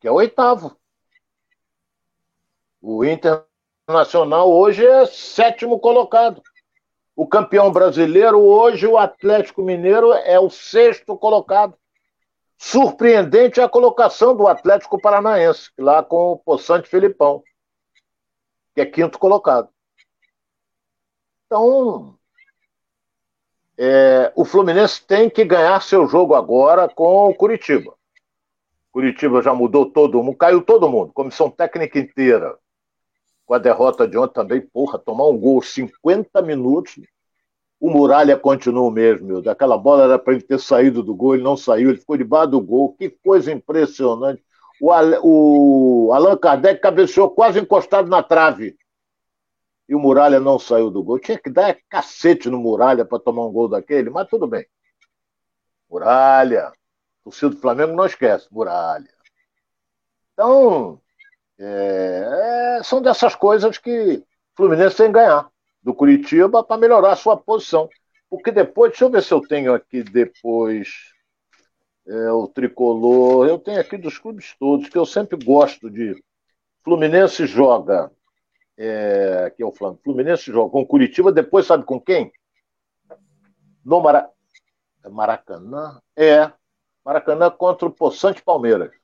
que é o oitavo. O Internacional hoje é sétimo colocado. O campeão brasileiro hoje, o Atlético Mineiro, é o sexto colocado. Surpreendente a colocação do Atlético Paranaense, lá com o Poçante Filipão, que é quinto colocado. Então, é, o Fluminense tem que ganhar seu jogo agora com o Curitiba. Curitiba já mudou todo mundo, caiu todo mundo, comissão técnica inteira. Com a derrota de ontem também, porra, tomar um gol 50 minutos. O Muralha continua o mesmo, meu. Daquela bola era para ele ter saído do gol, ele não saiu, ele ficou debaixo do gol. Que coisa impressionante. O, o Allan Kardec cabeceou quase encostado na trave e o Muralha não saiu do gol. Tinha que dar cacete no Muralha para tomar um gol daquele, mas tudo bem. Muralha. O torcida do Flamengo não esquece, Muralha. Então, é, é, são dessas coisas que o Fluminense tem que ganhar do Curitiba para melhorar a sua posição. Porque depois, deixa eu ver se eu tenho aqui depois é, o tricolor. Eu tenho aqui dos clubes todos, que eu sempre gosto de. Fluminense joga é, que é o Flamengo. Fluminense joga com Curitiba, depois sabe com quem? No Mara... É Maracanã? É. Maracanã contra o Poçante Palmeiras.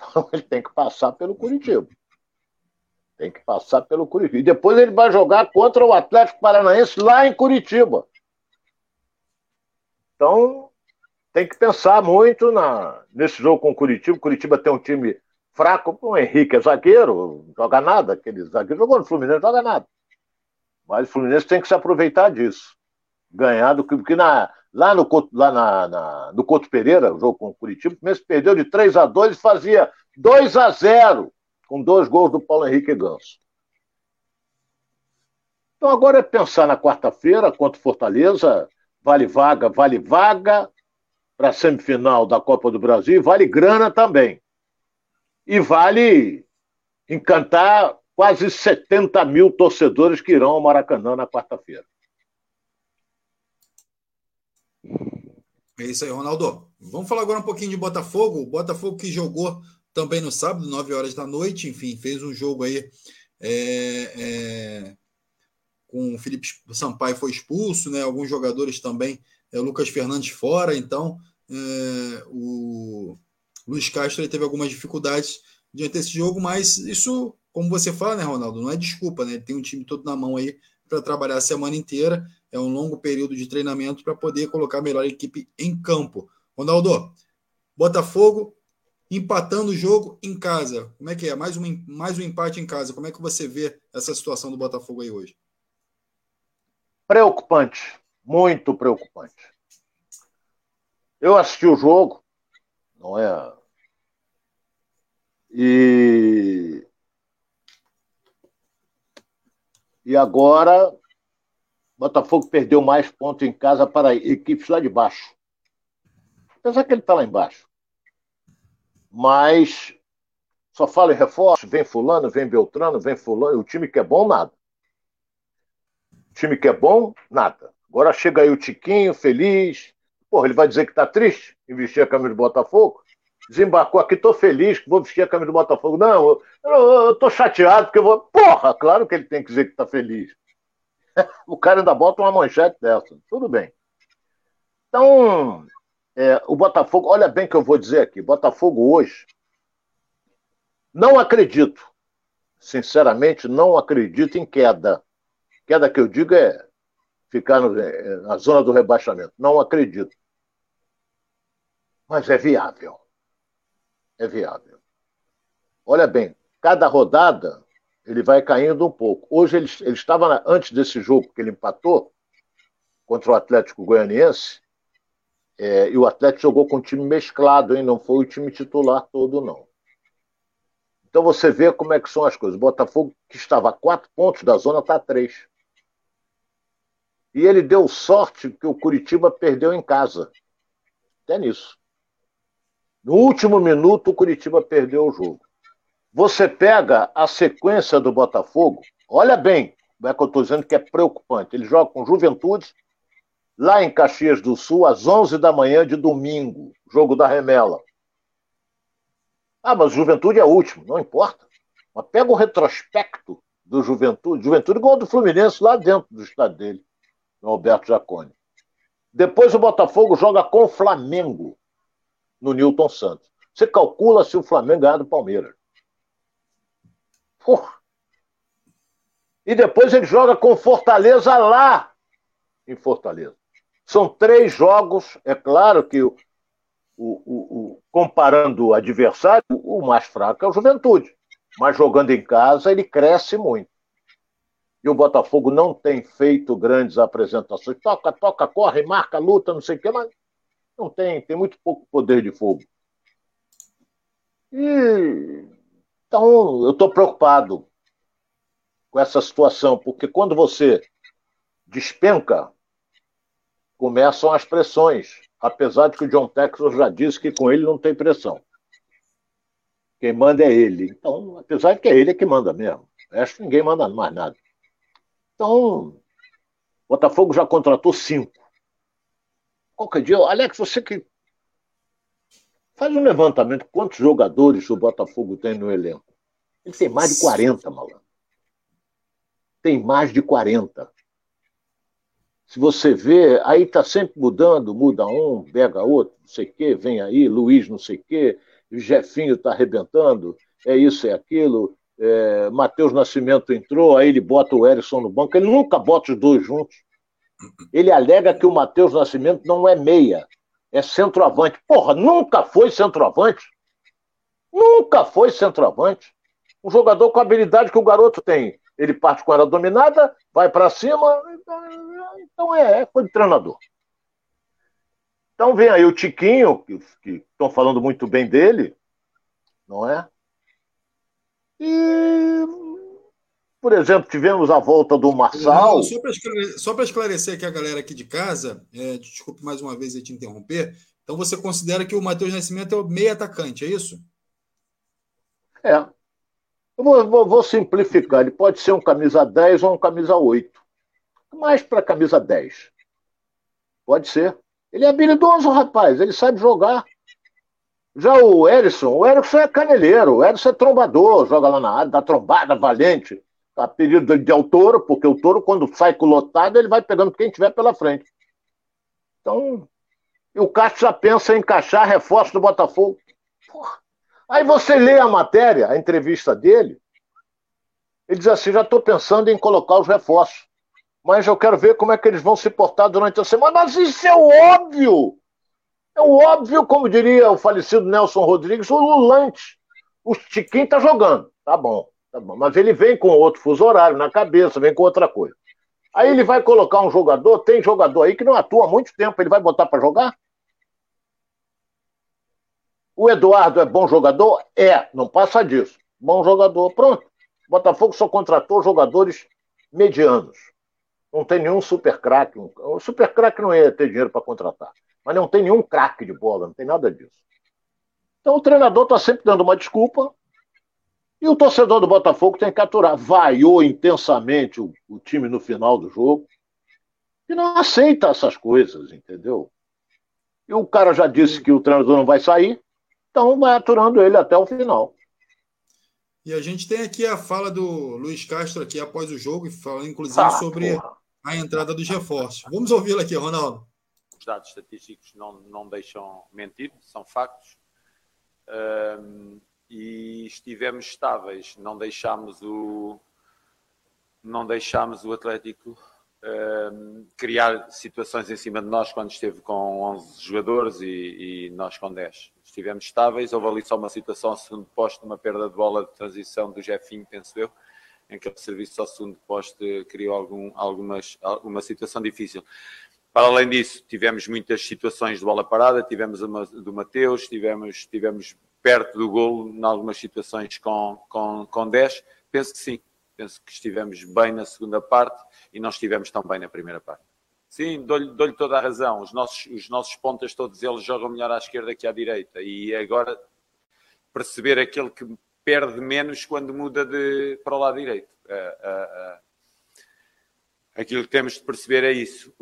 Então ele tem que passar pelo Curitiba. Tem que passar pelo Curitiba. E depois ele vai jogar contra o Atlético Paranaense lá em Curitiba. Então, tem que pensar muito na, nesse jogo com o Curitiba. Curitiba tem um time fraco. O Henrique é zagueiro, joga nada. Aquele zagueiro jogou no Fluminense, joga nada. Mas o Fluminense tem que se aproveitar disso. Ganhar do que. Porque na, lá no, lá na, na, no Couto Pereira, o jogo com o Curitiba, o Fluminense perdeu de 3 a 2 e fazia 2 a 0 com dois gols do Paulo Henrique Ganso. Então agora é pensar na quarta-feira contra o Fortaleza, vale vaga, vale vaga para a semifinal da Copa do Brasil, vale grana também e vale encantar quase 70 mil torcedores que irão ao Maracanã na quarta-feira. É isso aí, Ronaldo. Vamos falar agora um pouquinho de Botafogo. O Botafogo que jogou também no sábado, 9 horas da noite, enfim, fez um jogo aí é, é, com o Felipe Sampaio foi expulso, né? Alguns jogadores também, é, Lucas Fernandes fora, então é, o Luiz Castro teve algumas dificuldades diante desse jogo, mas isso, como você fala, né, Ronaldo, não é desculpa, né? Ele tem um time todo na mão aí para trabalhar a semana inteira é um longo período de treinamento para poder colocar a melhor equipe em campo. Ronaldo, Botafogo empatando o jogo em casa. Como é que é? Mais um, mais um empate em casa. Como é que você vê essa situação do Botafogo aí hoje? Preocupante. Muito preocupante. Eu assisti o jogo, não é? E. E agora, Botafogo perdeu mais pontos em casa para equipes lá de baixo. Apesar que ele está lá embaixo mas só fala em reforço, vem fulano, vem Beltrano, vem fulano, o time que é bom, nada. O time que é bom, nada. Agora chega aí o Tiquinho, feliz. Porra, ele vai dizer que tá triste em vestir a camisa do Botafogo? Desembarcou aqui, tô feliz que vou vestir a camisa do Botafogo. Não, eu, eu tô chateado porque eu vou. Porra, claro que ele tem que dizer que tá feliz. o cara ainda bota uma manchete dessa. Tudo bem. Então, é, o Botafogo, olha bem o que eu vou dizer aqui. Botafogo hoje, não acredito, sinceramente, não acredito em queda. Queda que eu digo é ficar no, é, na zona do rebaixamento. Não acredito. Mas é viável. É viável. Olha bem, cada rodada ele vai caindo um pouco. Hoje ele, ele estava, antes desse jogo que ele empatou contra o Atlético Goianiense, é, e o Atlético jogou com um time mesclado, hein? Não foi o time titular todo, não. Então você vê como é que são as coisas. O Botafogo, que estava a quatro pontos da zona, está a três. E ele deu sorte que o Curitiba perdeu em casa. Até nisso. No último minuto, o Curitiba perdeu o jogo. Você pega a sequência do Botafogo, olha bem, é que eu estou dizendo que é preocupante. Ele joga com Juventude, lá em Caxias do Sul, às 11 da manhã de domingo, jogo da remela. Ah, mas Juventude é último, não importa. Mas pega o retrospecto do Juventude. Juventude igual do Fluminense lá dentro do estado dele, no Alberto Jaconi. Depois o Botafogo joga com o Flamengo no Newton Santos. Você calcula se o Flamengo ganhar do Palmeiras. Porra. E depois ele joga com Fortaleza lá em Fortaleza. São três jogos, é claro que o, o, o, comparando o adversário, o mais fraco é o Juventude. Mas jogando em casa, ele cresce muito. E o Botafogo não tem feito grandes apresentações. Toca, toca, corre, marca, luta, não sei o quê, mas não tem, tem muito pouco poder de fogo. E, então, eu estou preocupado com essa situação, porque quando você despenca começam as pressões, apesar de que o John Texas já disse que com ele não tem pressão. Quem manda é ele. Então, apesar de que é ele que manda mesmo. Acho que ninguém manda mais nada. Então, Botafogo já contratou cinco. Qualquer dia, Alex, você que faz um levantamento. Quantos jogadores o Botafogo tem no elenco? Ele tem mais de 40, malandro. Tem mais de 40 se você vê, aí está sempre mudando, muda um, pega outro, não sei o quê, vem aí, Luiz não sei o quê, Jefinho está arrebentando, é isso, é aquilo, é, Matheus Nascimento entrou, aí ele bota o Erisson no banco, ele nunca bota os dois juntos. Ele alega que o Matheus Nascimento não é meia, é centroavante. Porra, nunca foi centroavante. Nunca foi centroavante. Um jogador com a habilidade que o garoto tem ele parte com ela dominada, vai para cima, então é, é coisa de treinador. Então vem aí o Tiquinho, que estão falando muito bem dele, não é? E, por exemplo, tivemos a volta do Marçal. Só para esclarecer, esclarecer aqui a galera aqui de casa, é, desculpe mais uma vez te interromper. Então você considera que o Matheus Nascimento é o meio atacante, é isso? É, eu vou, vou, vou, simplificar. Ele pode ser um camisa 10 ou um camisa 8. Mais para camisa 10. Pode ser. Ele é habilidoso, rapaz. Ele sabe jogar. Já o Erisson, o Erisson é caneleiro, o Erisson é trombador, joga lá na área, dá trombada, valente. A pedido de El Toro, porque o Toro, quando sai com lotado, ele vai pegando quem tiver pela frente. Então, o Castro já pensa em encaixar reforço do Botafogo. Porra. Aí você lê a matéria, a entrevista dele, ele diz assim: já estou pensando em colocar os reforços. mas eu quero ver como é que eles vão se portar durante a semana. Mas isso é óbvio! É óbvio, como diria o falecido Nelson Rodrigues, o Lulante. O Tiquinho tá jogando. Tá bom, tá bom. Mas ele vem com outro fuso horário na cabeça, vem com outra coisa. Aí ele vai colocar um jogador, tem jogador aí que não atua há muito tempo, ele vai botar para jogar? O Eduardo é bom jogador? É, não passa disso. Bom jogador, pronto. Botafogo só contratou jogadores medianos. Não tem nenhum super craque. O super craque não ia ter dinheiro para contratar. Mas não tem nenhum craque de bola, não tem nada disso. Então o treinador está sempre dando uma desculpa. E o torcedor do Botafogo tem que aturar. Vaiou intensamente o, o time no final do jogo. E não aceita essas coisas, entendeu? E o cara já disse que o treinador não vai sair, então vai aturando ele até o final. E a gente tem aqui a fala do Luiz Castro aqui após o jogo, falando inclusive ah, sobre porra. a entrada dos reforços. Vamos ouvi-lo aqui, Ronaldo. Os dados estatísticos não, não deixam mentir, são factos. Um, e estivemos estáveis, não deixámos o não deixámos o Atlético um, criar situações em cima de nós quando esteve com 11 jogadores e, e nós com 10 estivemos estáveis. Houve ali só uma situação ao segundo posto, uma perda de bola de transição do Jefinho, penso eu, em que o serviço ao segundo posto criou algum, algumas, uma situação difícil. Para além disso, tivemos muitas situações de bola parada, tivemos uma do Mateus, tivemos, tivemos perto do golo em algumas situações com, com, com 10. Penso que sim, penso que estivemos bem na segunda parte e não estivemos tão bem na primeira parte. Sim, dou-lhe dou toda a razão. Os nossos, os nossos pontas, todos eles jogam melhor à esquerda que à direita. E agora perceber aquele que perde menos quando muda de, para o lado direito. Uh, uh, uh, aquilo que temos de perceber é isso.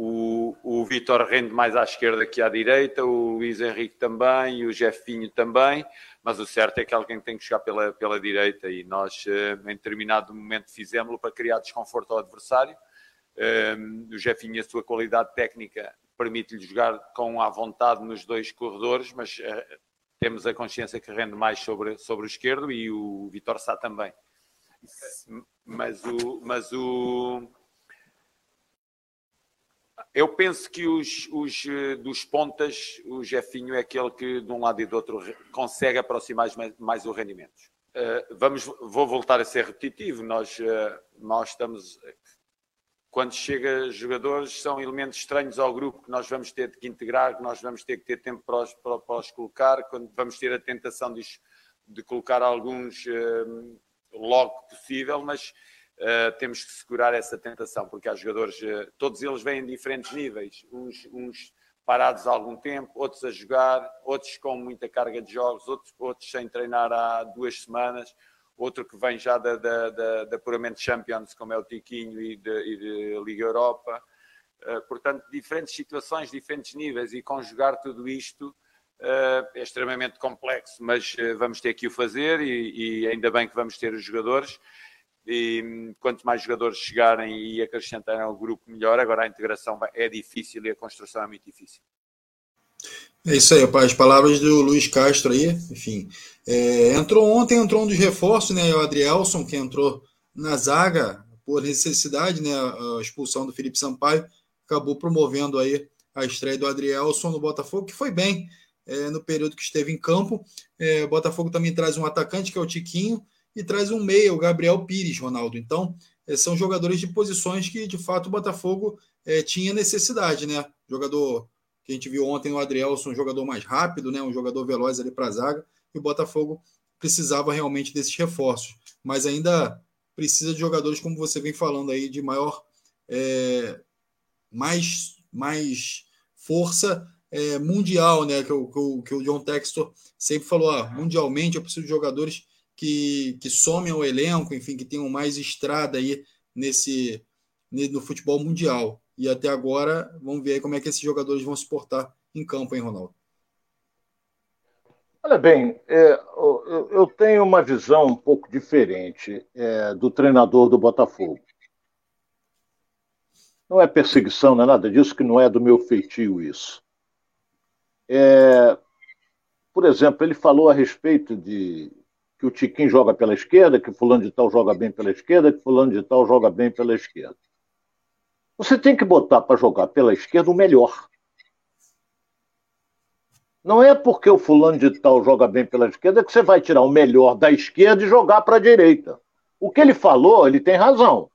O, o Vitor rende mais à esquerda que à direita, o Luís Henrique também, e o Jefinho também, mas o certo é que alguém tem que chegar pela, pela direita e nós, em determinado momento, fizemos-lo para criar desconforto ao adversário um, o Jefinho, a sua qualidade técnica, permite-lhe jogar com à vontade nos dois corredores, mas uh, temos a consciência que rende mais sobre, sobre o esquerdo e o Vitor Sá também. Mas o. Mas o eu penso que os, os, eh, dos pontas, o Jefinho é aquele que de um lado e do outro consegue aproximar mais, mais o rendimento. Uh, vamos, vou voltar a ser repetitivo. Nós, uh, nós estamos quando chega jogadores, são elementos estranhos ao grupo que nós vamos ter que integrar, que nós vamos ter que ter tempo para os, para, para os colocar, quando vamos ter a tentação de, de colocar alguns uh, logo possível, mas uh, temos que segurar essa tentação, porque há jogadores, uh, todos eles vêm em diferentes níveis, uns, uns, parados há algum tempo, outros a jogar, outros com muita carga de jogos, outros, outros sem treinar há duas semanas outro que vem já da, da, da, da puramente Champions, como é o Tiquinho e de, e de Liga Europa. Uh, portanto, diferentes situações, diferentes níveis e conjugar tudo isto é extremamente complexo, mas vamos ter que o fazer e, e, ainda bem que vamos ter os jogadores. E quanto mais jogadores chegarem e acrescentarem ao grupo, melhor. Agora a integração é difícil e a construção é muito difícil. É isso aí, as palavras do Luiz Castro aí, enfim. É, entrou ontem, entrou um dos reforços, né? O Adrielson, que entrou na zaga por necessidade, né? A expulsão do Felipe Sampaio, acabou promovendo aí a estreia do Adrielson no Botafogo, que foi bem é, no período que esteve em campo. É, o Botafogo também traz um atacante, que é o Tiquinho, e traz um meia, o Gabriel Pires, Ronaldo. Então, é, são jogadores de posições que, de fato, o Botafogo é, tinha necessidade, né? Jogador que a gente viu ontem no Adrielson, um jogador mais rápido, né, um jogador veloz ali para a zaga, e o Botafogo precisava realmente desses reforços, mas ainda precisa de jogadores, como você vem falando aí, de maior, é, mais, mais força é, mundial, né, que o, que, o, que o John Textor sempre falou, ah, mundialmente eu preciso de jogadores que, que somem ao elenco, enfim, que tenham mais estrada aí nesse no futebol mundial. E até agora, vamos ver como é que esses jogadores vão se portar em campo, hein, Ronaldo? Olha bem, é, eu, tenho uma visão um pouco diferente é, do treinador do Botafogo. Não é perseguição, não é nada disso, que não é do meu feitio isso. É, por exemplo, ele falou a respeito de que o Tiquinho joga pela esquerda, que fulano de tal joga bem pela esquerda, que fulano de tal joga bem pela esquerda. Você tem que botar para jogar pela esquerda o melhor. Não é porque o fulano de tal joga bem pela esquerda que você vai tirar o melhor da esquerda e jogar para a direita. O que ele falou, ele tem razão.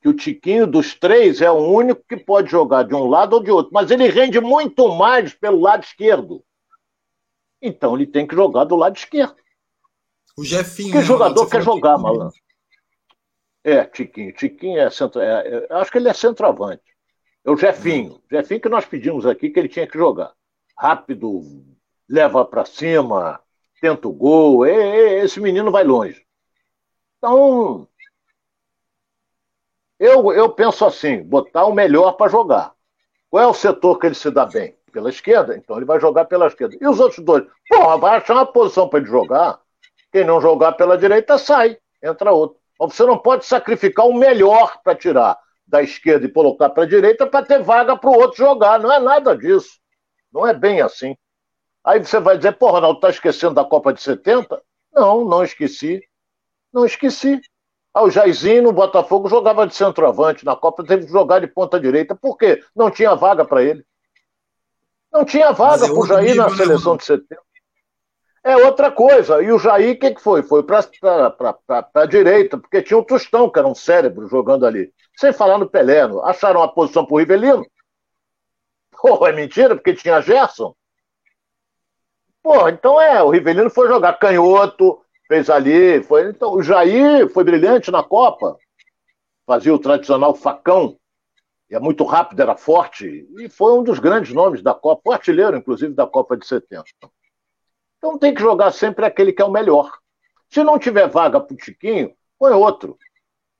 Que o Tiquinho dos três é o único que pode jogar de um lado ou de outro, mas ele rende muito mais pelo lado esquerdo. Então ele tem que jogar do lado esquerdo. O Jefinho. Que né, jogador quer jogar, malandro? É, Tiquinho. Tiquinho é, centro, é, é, acho que ele é centroavante. É o Jefinho. Hum. Jefinho que nós pedimos aqui que ele tinha que jogar. Rápido, leva para cima, tenta o gol. É, é, esse menino vai longe. Então, eu, eu penso assim: botar o melhor para jogar. Qual é o setor que ele se dá bem? Pela esquerda, então ele vai jogar pela esquerda. E os outros dois? Porra, vai achar uma posição para ele jogar. Quem não jogar pela direita sai, entra outro. Você não pode sacrificar o melhor para tirar da esquerda e colocar para a direita para ter vaga para o outro jogar. Não é nada disso. Não é bem assim. Aí você vai dizer, pô, Ronaldo, está esquecendo da Copa de 70? Não, não esqueci. Não esqueci. Ah, o Jairzinho no Botafogo jogava de centroavante. Na Copa teve que jogar de ponta direita. Por quê? Não tinha vaga para ele. Não tinha vaga para o Jair na né, seleção de 70. É outra coisa. E o Jair, o que, que foi? Foi para a direita, porque tinha o Tostão, que era um cérebro jogando ali. Sem falar no Pelé. Acharam a posição para o Rivelino? Pô, é mentira, porque tinha Gerson. Pô, então é, o Rivelino foi jogar canhoto, fez ali. Foi, então, o Jair foi brilhante na Copa. Fazia o tradicional facão. E é muito rápido, era forte. E foi um dos grandes nomes da Copa, o artilheiro, inclusive, da Copa de 70. Então tem que jogar sempre aquele que é o melhor. Se não tiver vaga para o Tiquinho, põe outro.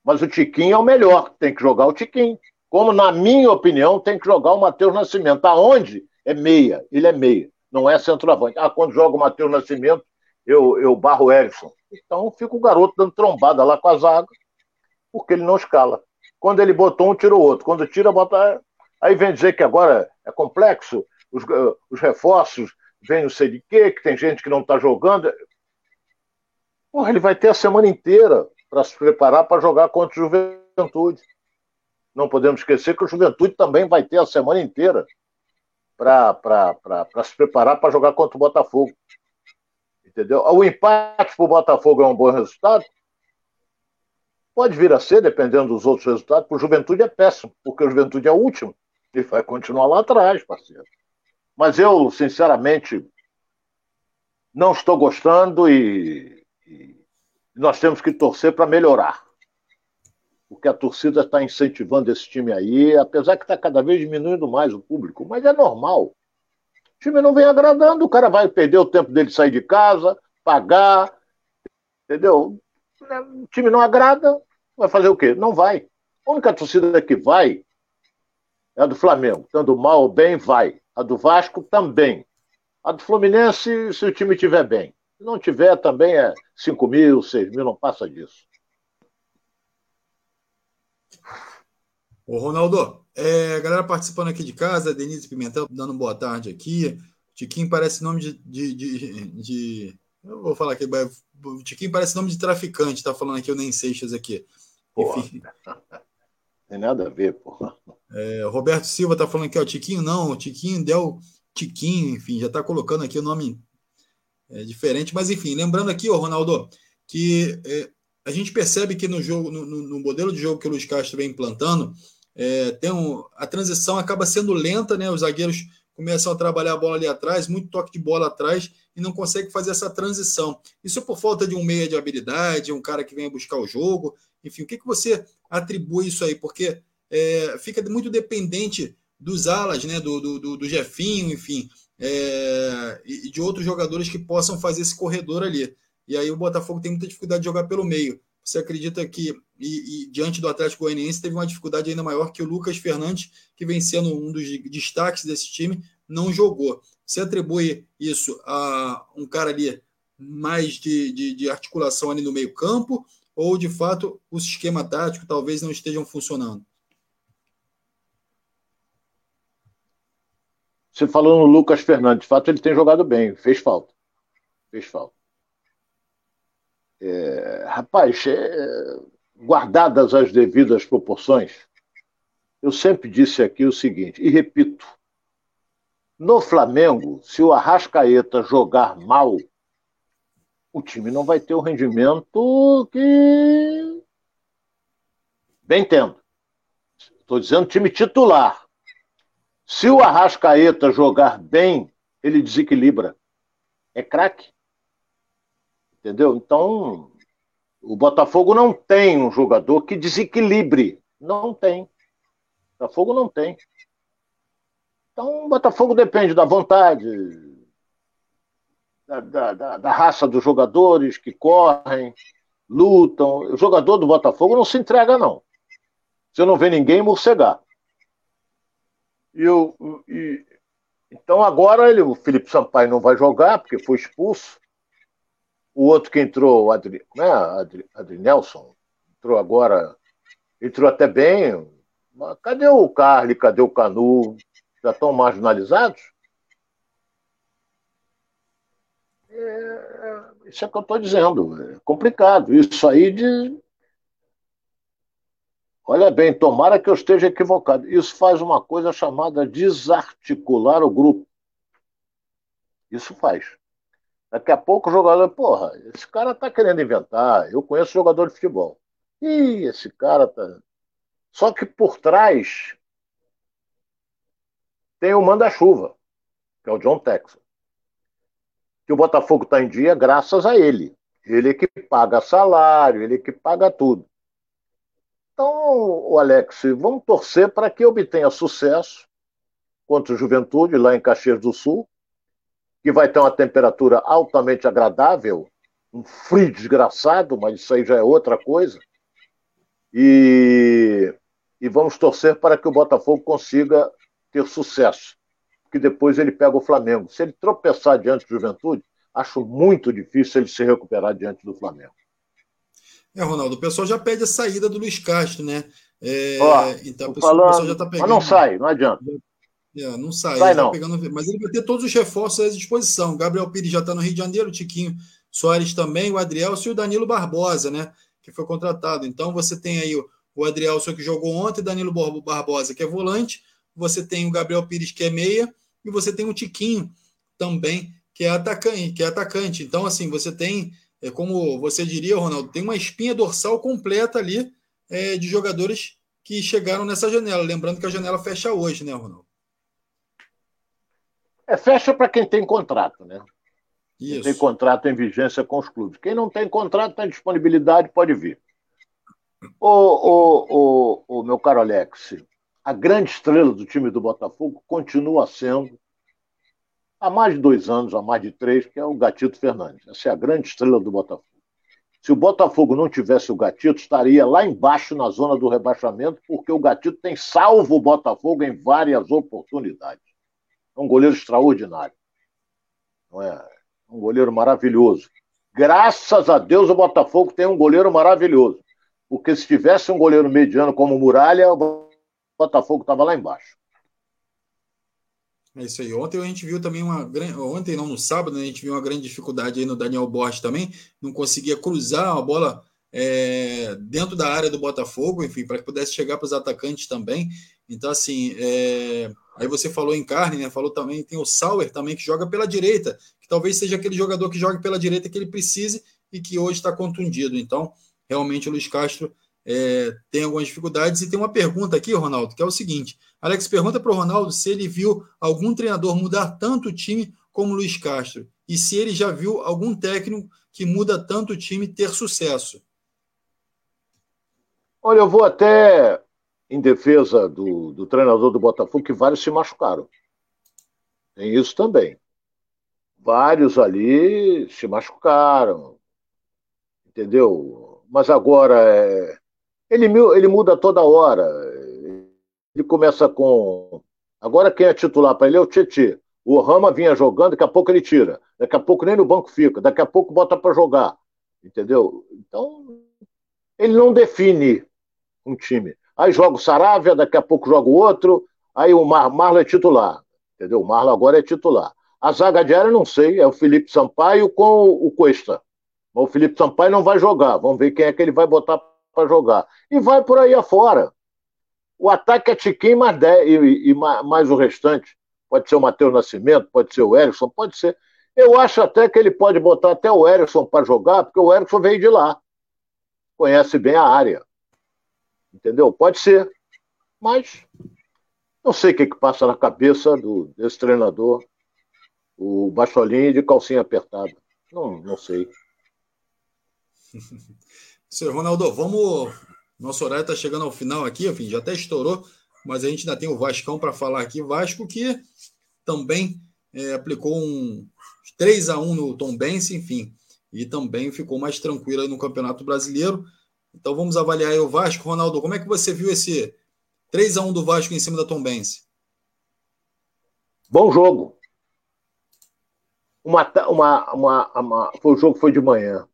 Mas o Tiquinho é o melhor, tem que jogar o Tiquinho. Como, na minha opinião, tem que jogar o Matheus Nascimento. Aonde? É meia. Ele é meia, não é centroavante. Ah, quando joga o Matheus Nascimento, eu, eu barro o Erickson. Então fica o garoto dando trombada lá com a zaga, porque ele não escala. Quando ele botou um, tirou outro. Quando tira, bota. Aí vem dizer que agora é complexo, os, os reforços vem não sei de quê, que tem gente que não está jogando. Porra, ele vai ter a semana inteira para se preparar para jogar contra o Juventude. Não podemos esquecer que o Juventude também vai ter a semana inteira para se preparar para jogar contra o Botafogo. Entendeu? O empate para o Botafogo é um bom resultado? Pode vir a ser, dependendo dos outros resultados. Para o Juventude é péssimo, porque o Juventude é o último. E vai continuar lá atrás, parceiro. Mas eu, sinceramente, não estou gostando e, e nós temos que torcer para melhorar. Porque a torcida está incentivando esse time aí, apesar que está cada vez diminuindo mais o público, mas é normal. O time não vem agradando, o cara vai perder o tempo dele sair de casa, pagar, entendeu? O time não agrada, vai fazer o quê? Não vai. A única torcida que vai é a do Flamengo. Tanto mal ou bem, vai. A do Vasco também. A do Fluminense, se o time estiver bem. Se não tiver, também é 5 mil, 6 mil, não passa disso. Ô, Ronaldo, é, galera participando aqui de casa, Denise Pimentel dando boa tarde aqui. Tiquinho parece nome de, de, de, de, Eu vou falar aqui, Tiquinho parece nome de traficante, tá falando aqui o Nem Seixas aqui. Enfim. Tem nada a ver, porra. É, Roberto Silva tá falando aqui, ó, Tiquinho não, Tiquinho Del Tiquinho, enfim, já tá colocando aqui o nome é, diferente, mas enfim, lembrando aqui, ó, Ronaldo, que é, a gente percebe que no jogo, no, no, modelo de jogo que o Luiz Castro vem implantando, é, tem um, a transição acaba sendo lenta, né? Os zagueiros começam a trabalhar a bola ali atrás, muito toque de bola atrás, e não consegue fazer essa transição. Isso é por falta de um meia de habilidade, um cara que venha buscar o jogo. Enfim, o que, que você atribui isso aí? Porque é, fica muito dependente dos alas, né, do, do, do Jefinho, enfim, é, e de outros jogadores que possam fazer esse corredor ali. E aí o Botafogo tem muita dificuldade de jogar pelo meio. Você acredita que, e, e, diante do Atlético Goianiense, teve uma dificuldade ainda maior que o Lucas Fernandes, que vem sendo um dos destaques desse time, não jogou. Você atribui isso a um cara ali mais de, de, de articulação ali no meio campo, ou de fato o esquema tático talvez não estejam funcionando? Você falou no Lucas Fernandes, de fato ele tem jogado bem, fez falta. Fez falta. é, rapaz, é, guardadas as devidas proporções, eu sempre disse aqui o seguinte, e repito: no Flamengo, se o Arrascaeta jogar mal, o time não vai ter o rendimento que bem tendo. Estou dizendo time titular. Se o Arrascaeta jogar bem, ele desequilibra. É craque. Entendeu? Então, o Botafogo não tem um jogador que desequilibre. Não tem. O Botafogo não tem. Então, o Botafogo depende da vontade, da, da, da, raça dos jogadores que correm, lutam. O jogador do Botafogo não se entrega, não. Você não vê ninguém morcegar. E eu, e, então agora ele, o Felipe Sampaio não vai jogar, porque foi expulso. O outro que entrou, o Adri, né, Adri, Adri Nelson, entrou agora, entrou até bem. Mas cadê o Carly? Cadê o Canu? Já estão marginalizados? É, é isso é o que eu estou dizendo. É complicado. Isso aí de. Olha bem, tomara que eu esteja equivocado. Isso faz uma coisa chamada desarticular o grupo. Isso faz. Daqui a pouco o jogador, porra, esse cara tá querendo inventar. Eu conheço jogador de futebol. Ih, esse cara tá. Só que por trás tem o manda-chuva, que é o John Texas. Que o Botafogo está em dia graças a ele. Ele que paga salário, ele que paga tudo. Então, Alex, vamos torcer para que obtenha sucesso contra o Juventude lá em Caxias do Sul que vai ter uma temperatura altamente agradável, um frio desgraçado, mas isso aí já é outra coisa. E, e vamos torcer para que o Botafogo consiga ter sucesso, que depois ele pega o Flamengo. Se ele tropeçar diante do Juventude, acho muito difícil ele se recuperar diante do Flamengo. É, Ronaldo, o pessoal já pede a saída do Luiz Castro, né? É, Ó, então, o pessoal, falando, já tá pegando. Mas não sai, não adianta. É, não sai, sai tá não. Tá pegando, mas ele vai ter todos os reforços à disposição. Gabriel Pires já está no Rio de Janeiro, o Tiquinho Soares também, o Adrielson e o Danilo Barbosa, né? Que foi contratado. Então você tem aí o, o que jogou ontem, Danilo Barbosa, que é volante, você tem o Gabriel Pires, que é meia, e você tem o Tiquinho também, que é atacante, que é atacante. Então, assim, você tem, é, como você diria, Ronaldo, tem uma espinha dorsal completa ali é, de jogadores que chegaram nessa janela. Lembrando que a janela fecha hoje, né, Ronaldo? É, fecha para quem tem contrato, né? Isso. Quem tem contrato em vigência com os clubes. Quem não tem contrato, tem disponibilidade, pode vir. O meu caro Alex, a grande estrela do time do Botafogo continua sendo, há mais de dois anos, há mais de três, que é o Gatito Fernandes. Essa é a grande estrela do Botafogo. Se o Botafogo não tivesse o Gatito, estaria lá embaixo na zona do rebaixamento, porque o Gatito tem salvo o Botafogo em várias oportunidades. É um goleiro extraordinário. Não é? Um goleiro maravilhoso. Graças a Deus o Botafogo tem um goleiro maravilhoso. Porque se tivesse um goleiro mediano como Muralha, o Botafogo estava lá embaixo. É isso aí. Ontem a gente viu também uma grande. Ontem, não, no sábado, né, a gente viu uma grande dificuldade aí no Daniel Borges também. Não conseguia cruzar a bola é, dentro da área do Botafogo, enfim, para que pudesse chegar para os atacantes também. Então, assim, é, Aí você falou em carne, né? Falou também, tem o Sauer também que joga pela direita, que talvez seja aquele jogador que joga pela direita que ele precise e que hoje está contundido. Então, realmente o Luiz Castro é, tem algumas dificuldades. E tem uma pergunta aqui, Ronaldo, que é o seguinte: Alex pergunta para o Ronaldo se ele viu algum treinador mudar tanto o time como Luiz Castro e se ele já viu algum técnico que muda tanto o time ter sucesso. Olha, eu vou até em defesa do, do treinador do Botafogo que vários se machucaram. Tem isso também. Vários ali se machucaram. Entendeu? Mas agora é... ele, ele muda toda hora. Ele começa com. Agora quem é titular para ele é o Tietê. O Rama vinha jogando, daqui a pouco ele tira. Daqui a pouco nem no banco fica. Daqui a pouco bota para jogar. Entendeu? Então, ele não define um time. Aí joga o Saravia, daqui a pouco joga o outro, aí o Mar Marlon é titular. Entendeu? O Marlon agora é titular. A zaga diária, não sei, é o Felipe Sampaio com o Cuesta. Mas o Felipe Sampaio não vai jogar. Vamos ver quem é que ele vai botar para jogar. E vai por aí afora. O ataque é Tiquinho mais, 10, e, e mais o restante. Pode ser o Matheus Nascimento, pode ser o Erickson, pode ser. Eu acho até que ele pode botar até o Erickson para jogar, porque o Erickson veio de lá. Conhece bem a área. Entendeu? Pode ser. Mas não sei o que, que passa na cabeça do, desse treinador, o Bastolinho de calcinha apertada. Não, não sei. Senhor Ronaldo, vamos. Nosso horário está chegando ao final aqui, enfim, já até estourou, mas a gente ainda tem o Vascão para falar aqui. Vasco que também é, aplicou um 3 a 1 no Tom Benz, enfim, e também ficou mais tranquilo no Campeonato Brasileiro. Então vamos avaliar o Vasco. Ronaldo, como é que você viu esse 3 a 1 do Vasco em cima da Tom Benz? Bom jogo. Uma, uma, uma, uma, foi o jogo foi de manhã.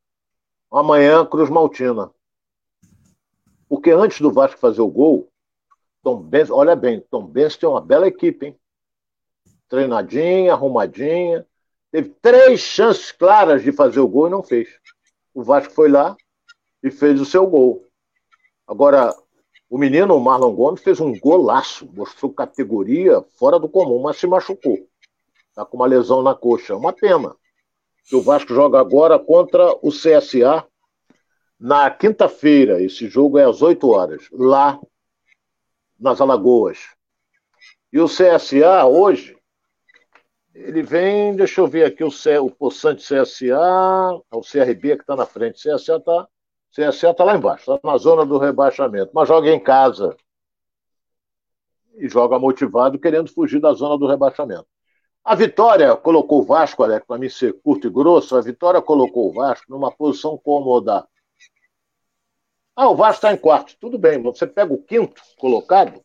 Amanhã, Cruz Maltina. Porque antes do Vasco fazer o gol, Tom Benz, olha bem, Tom Benz tem uma bela equipe, hein? Treinadinha, arrumadinha. Teve três chances claras de fazer o gol e não fez. O Vasco foi lá e fez o seu gol. Agora, o menino, o Marlon Gomes, fez um golaço, mostrou categoria fora do comum, mas se machucou. Está com uma lesão na coxa. Uma pena. Que o Vasco joga agora contra o CSA na quinta-feira. Esse jogo é às 8 horas, lá nas Alagoas. E o CSA hoje, ele vem, deixa eu ver aqui o, C, o Poçante CSA, o CRB que está na frente. CSA está CSA está lá embaixo, está na zona do rebaixamento, mas joga em casa. E joga motivado, querendo fugir da zona do rebaixamento. A Vitória colocou o Vasco, Alex, para mim ser curto e grosso, a Vitória colocou o Vasco numa posição cômoda. Ah, o Vasco está em quarto. Tudo bem, você pega o quinto colocado,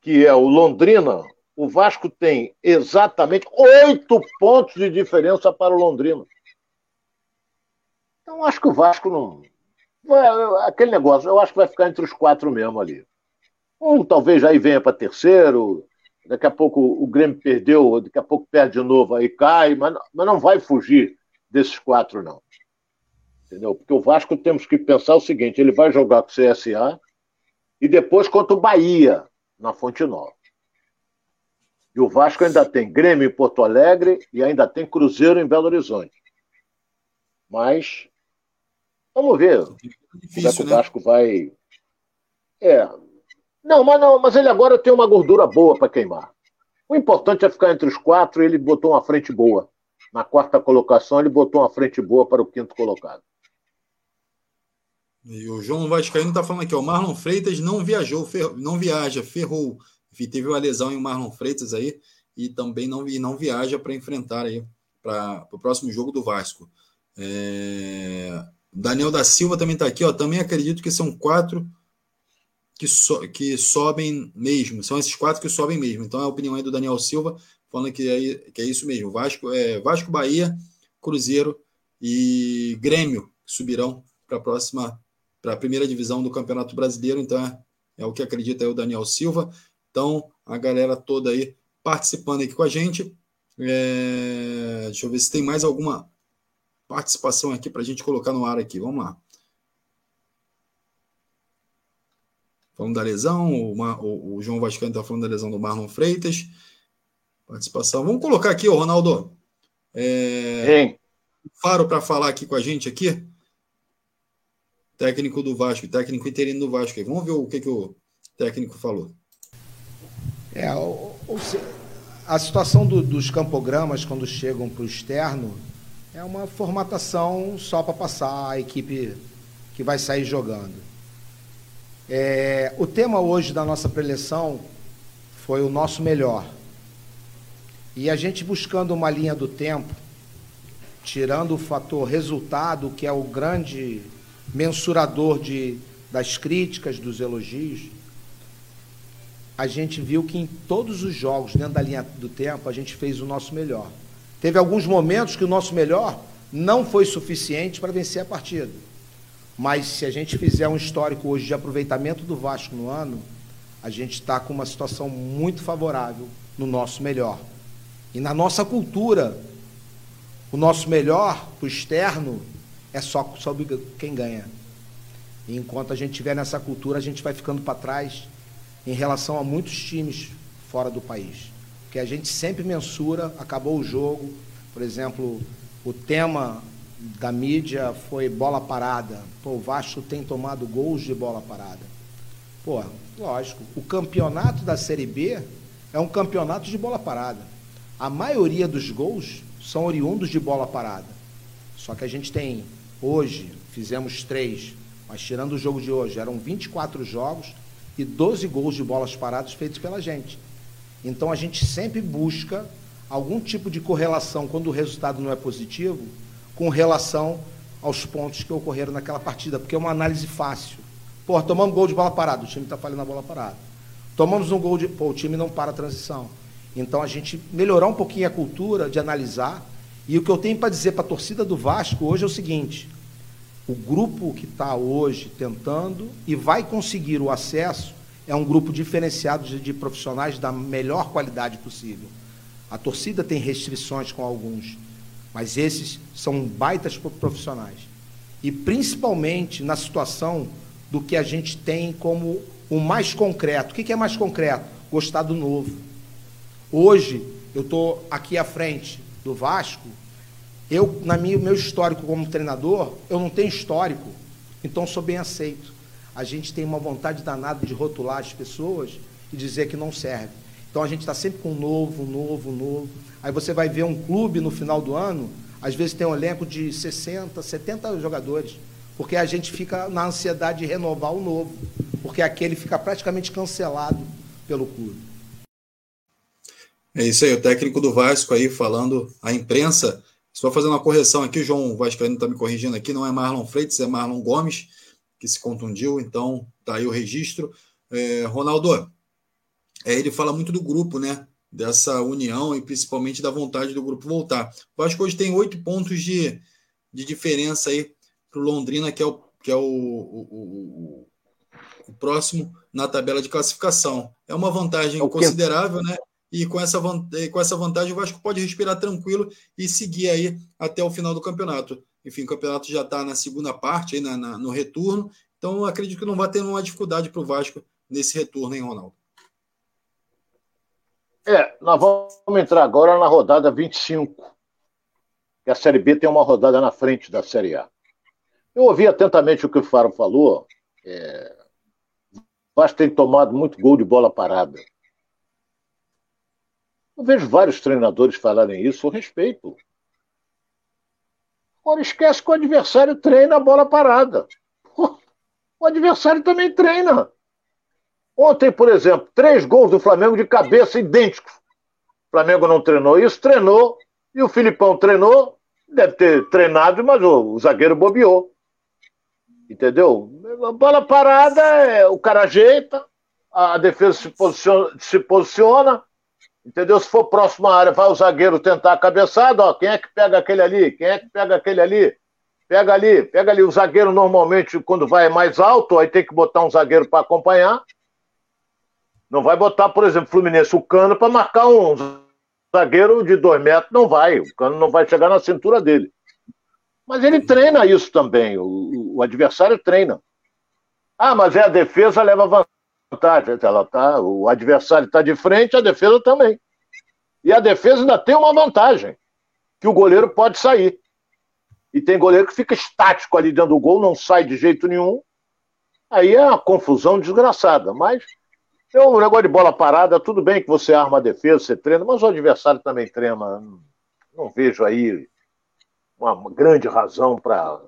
que é o Londrina. O Vasco tem exatamente oito pontos de diferença para o Londrina. Então, acho que o Vasco não. Aquele negócio, eu acho que vai ficar entre os quatro mesmo ali. Um talvez aí venha para terceiro, daqui a pouco o Grêmio perdeu, daqui a pouco perde de novo, aí cai, mas, mas não vai fugir desses quatro, não. Entendeu? Porque o Vasco temos que pensar o seguinte: ele vai jogar com o CSA e depois contra o Bahia, na Fonte Nova. E o Vasco ainda tem Grêmio em Porto Alegre e ainda tem Cruzeiro em Belo Horizonte. Mas vamos ver. É difícil, como é que o né? Vasco vai. É, não, mas não, mas ele agora tem uma gordura boa para queimar. O importante é ficar entre os quatro ele botou uma frente boa. Na quarta colocação, ele botou uma frente boa para o quinto colocado. E o João Vascaíno está falando aqui, o Marlon Freitas não viajou, não viaja, ferrou. Teve uma lesão em Marlon Freitas aí e também não, e não viaja para enfrentar aí para o próximo jogo do Vasco. É... Daniel da Silva também está aqui, ó. Também acredito que são quatro que, so, que sobem mesmo. São esses quatro que sobem mesmo. Então é a opinião aí do Daniel Silva, falando que é, que é isso mesmo. Vasco, é, Vasco, Bahia, Cruzeiro e Grêmio subirão para a próxima, para a primeira divisão do Campeonato Brasileiro. Então é, é o que acredita aí o Daniel Silva. Então, a galera toda aí participando aqui com a gente. É, deixa eu ver se tem mais alguma participação aqui para a gente colocar no ar aqui. Vamos lá. Falando da lesão, o, o, o João Vascani está falando da lesão do Marlon Freitas. Participação. Vamos colocar aqui, ô Ronaldo. É, Faro para falar aqui com a gente aqui. Técnico do Vasco, técnico interino do Vasco. Vamos ver o que, que o técnico falou. É, o, o, a situação do, dos campogramas quando chegam para o externo é uma formatação só para passar a equipe que vai sair jogando. É, o tema hoje da nossa preleção foi o nosso melhor. E a gente buscando uma linha do tempo, tirando o fator resultado, que é o grande mensurador de, das críticas, dos elogios, a gente viu que em todos os jogos, dentro da linha do tempo, a gente fez o nosso melhor. Teve alguns momentos que o nosso melhor não foi suficiente para vencer a partida. Mas se a gente fizer um histórico hoje de aproveitamento do Vasco no ano, a gente está com uma situação muito favorável no nosso melhor. E na nossa cultura, o nosso melhor, o externo, é só sobre quem ganha. E enquanto a gente tiver nessa cultura, a gente vai ficando para trás em relação a muitos times fora do país. Porque a gente sempre mensura, acabou o jogo, por exemplo, o tema da mídia foi bola parada. Pô, o Vasco tem tomado gols de bola parada. Pô, lógico, o campeonato da Série B é um campeonato de bola parada. A maioria dos gols são oriundos de bola parada. Só que a gente tem, hoje, fizemos três, mas tirando o jogo de hoje, eram 24 jogos e 12 gols de bolas paradas feitos pela gente. Então a gente sempre busca algum tipo de correlação quando o resultado não é positivo, com relação aos pontos que ocorreram naquela partida, porque é uma análise fácil. Pô, tomamos gol de bola parada, o time está falhando na bola parada. Tomamos um gol de. Pô, o time não para a transição. Então a gente melhorar um pouquinho a cultura de analisar. E o que eu tenho para dizer para a torcida do Vasco hoje é o seguinte: o grupo que está hoje tentando e vai conseguir o acesso é um grupo diferenciado de, de profissionais da melhor qualidade possível. A torcida tem restrições com alguns, mas esses são baitas profissionais. E principalmente na situação do que a gente tem como o mais concreto. O que é mais concreto? Gostar do novo. Hoje, eu estou aqui à frente do Vasco, eu, na minha, meu histórico como treinador, eu não tenho histórico, então sou bem aceito. A gente tem uma vontade danada de rotular as pessoas e dizer que não serve. Então a gente está sempre com novo, novo, novo. Aí você vai ver um clube no final do ano, às vezes tem um elenco de 60, 70 jogadores, porque a gente fica na ansiedade de renovar o novo, porque aquele fica praticamente cancelado pelo clube. É isso aí, o técnico do Vasco aí falando, a imprensa só fazendo uma correção aqui, o João Vascaíno está me corrigindo aqui, não é Marlon Freitas, é Marlon Gomes, que se contundiu, então tá aí o registro. É, Ronaldo, é, ele fala muito do grupo, né? Dessa união e principalmente da vontade do grupo voltar. O Vasco hoje tem oito pontos de, de diferença aí para o Londrina, que é o, que é o, o, o, próximo na tabela de classificação. É uma vantagem é considerável, né? e com essa, com essa vantagem o Vasco pode respirar tranquilo e seguir aí até o final do campeonato. Enfim, o campeonato já está na segunda parte, aí na, na, no retorno, então acredito que não vai ter uma dificuldade para o Vasco nesse retorno, hein, Ronaldo? É, nós vamos entrar agora na rodada 25, que a Série B tem uma rodada na frente da Série A. Eu ouvi atentamente o que o Faro falou. É... Vasco tem tomado muito gol de bola parada. Eu vejo vários treinadores falarem isso, eu respeito. Agora esquece que o adversário treina a bola parada. O adversário também treina. Ontem, por exemplo, três gols do Flamengo de cabeça idênticos. O Flamengo não treinou isso, treinou, e o Filipão treinou, deve ter treinado, mas o, o zagueiro bobeou. Entendeu? A bola parada, é, o cara ajeita, a defesa se posiciona, se posiciona Entendeu? Se for próximo à área, vai o zagueiro tentar a cabeçada, ó, quem é que pega aquele ali? Quem é que pega aquele ali? Pega ali, pega ali. O zagueiro normalmente, quando vai mais alto, aí tem que botar um zagueiro para acompanhar. Não vai botar, por exemplo, Fluminense, o cano para marcar um zagueiro de dois metros. Não vai, o cano não vai chegar na cintura dele. Mas ele treina isso também, o, o adversário treina. Ah, mas é a defesa leva vantagem. Ela tá, o adversário está de frente, a defesa também. E a defesa ainda tem uma vantagem, que o goleiro pode sair. E tem goleiro que fica estático ali dentro do gol, não sai de jeito nenhum. Aí é uma confusão desgraçada. Mas é um negócio de bola parada, tudo bem que você arma a defesa, você treina, mas o adversário também treina. Não vejo aí uma grande razão para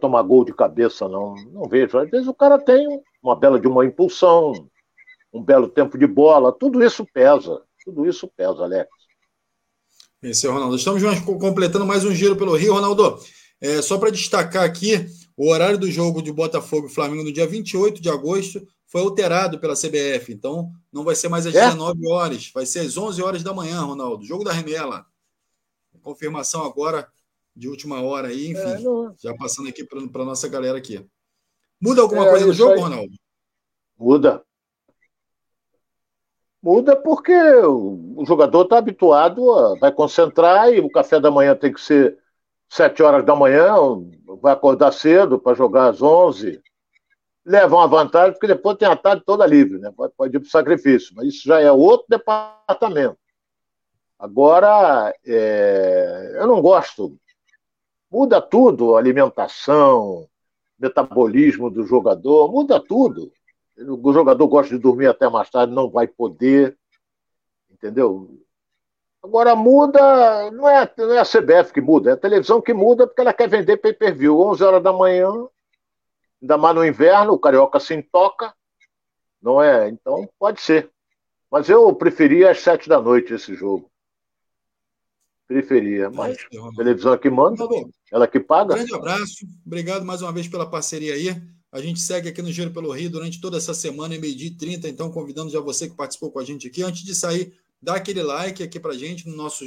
tomar gol de cabeça, não. Não vejo. Às vezes o cara tem uma bela de uma impulsão, um belo tempo de bola, tudo isso pesa, tudo isso pesa, Alex. É o Ronaldo. Estamos completando mais um giro pelo Rio, Ronaldo. É, só para destacar aqui, o horário do jogo de Botafogo e Flamengo no dia 28 de agosto foi alterado pela CBF. Então, não vai ser mais às é? 19 horas, vai ser às 11 horas da manhã, Ronaldo. Jogo da remela. Confirmação agora de última hora aí, enfim. É, não... Já passando aqui para a nossa galera aqui. Muda alguma é, coisa no jogo, aí... Ronaldo? Muda. Muda porque o jogador está habituado, a, vai concentrar e o café da manhã tem que ser sete horas da manhã, vai acordar cedo para jogar às 11, leva uma vantagem, porque depois tem a tarde toda livre, né? Pode, pode ir para o sacrifício, mas isso já é outro departamento. Agora, é, eu não gosto. Muda tudo, alimentação, metabolismo do jogador, muda tudo. O jogador gosta de dormir até mais tarde, não vai poder, entendeu? Agora muda, não é, não é a CBF que muda, é a televisão que muda porque ela quer vender pay-per-view. 11 horas da manhã, ainda mais no inverno, o Carioca se intoca, não é? Então pode ser. Mas eu preferia às 7 da noite esse jogo. Preferia, mas a televisão é que manda, ela que paga. Um grande abraço, obrigado mais uma vez pela parceria aí. A gente segue aqui no Giro pelo Rio durante toda essa semana, em meio-dia 30, então convidando já você que participou com a gente aqui. Antes de sair, dá aquele like aqui pra gente no nosso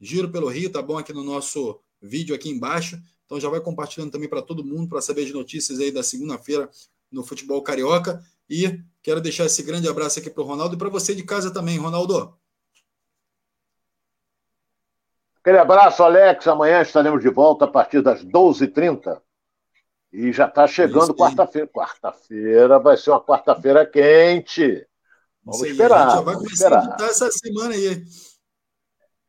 Giro pelo Rio, tá bom? Aqui no nosso vídeo aqui embaixo. Então já vai compartilhando também para todo mundo para saber as notícias aí da segunda-feira no futebol carioca. E quero deixar esse grande abraço aqui para o Ronaldo e para você de casa também, Ronaldo. Aquele abraço, Alex. Amanhã estaremos de volta a partir das 12h30. E já está chegando quarta-feira. Quarta-feira vai ser uma quarta-feira quente. Vamos aí, esperar. Já vai começar esperar. a editar essa semana aí.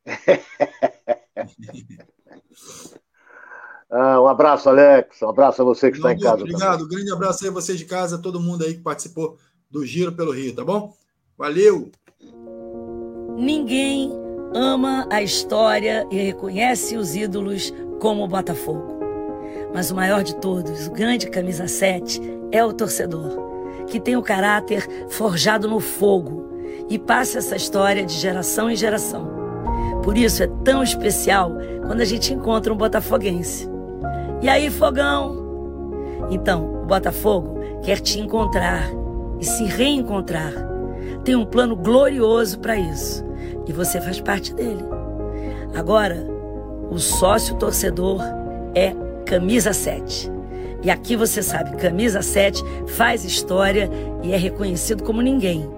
ah, um abraço, Alex. Um abraço a você que está em casa. Obrigado. Também. Um grande abraço aí a vocês de casa, todo mundo aí que participou do Giro pelo Rio, tá bom? Valeu! Ninguém ama a história e reconhece os ídolos como o Botafogo. Mas o maior de todos, o grande camisa 7, é o torcedor, que tem o caráter forjado no fogo e passa essa história de geração em geração. Por isso é tão especial quando a gente encontra um botafoguense. E aí, fogão? Então, o Botafogo quer te encontrar e se reencontrar. Tem um plano glorioso para isso e você faz parte dele. Agora, o sócio torcedor é camisa 7. E aqui você sabe, camisa 7 faz história e é reconhecido como ninguém.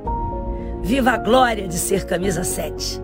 Viva a glória de ser camisa 7.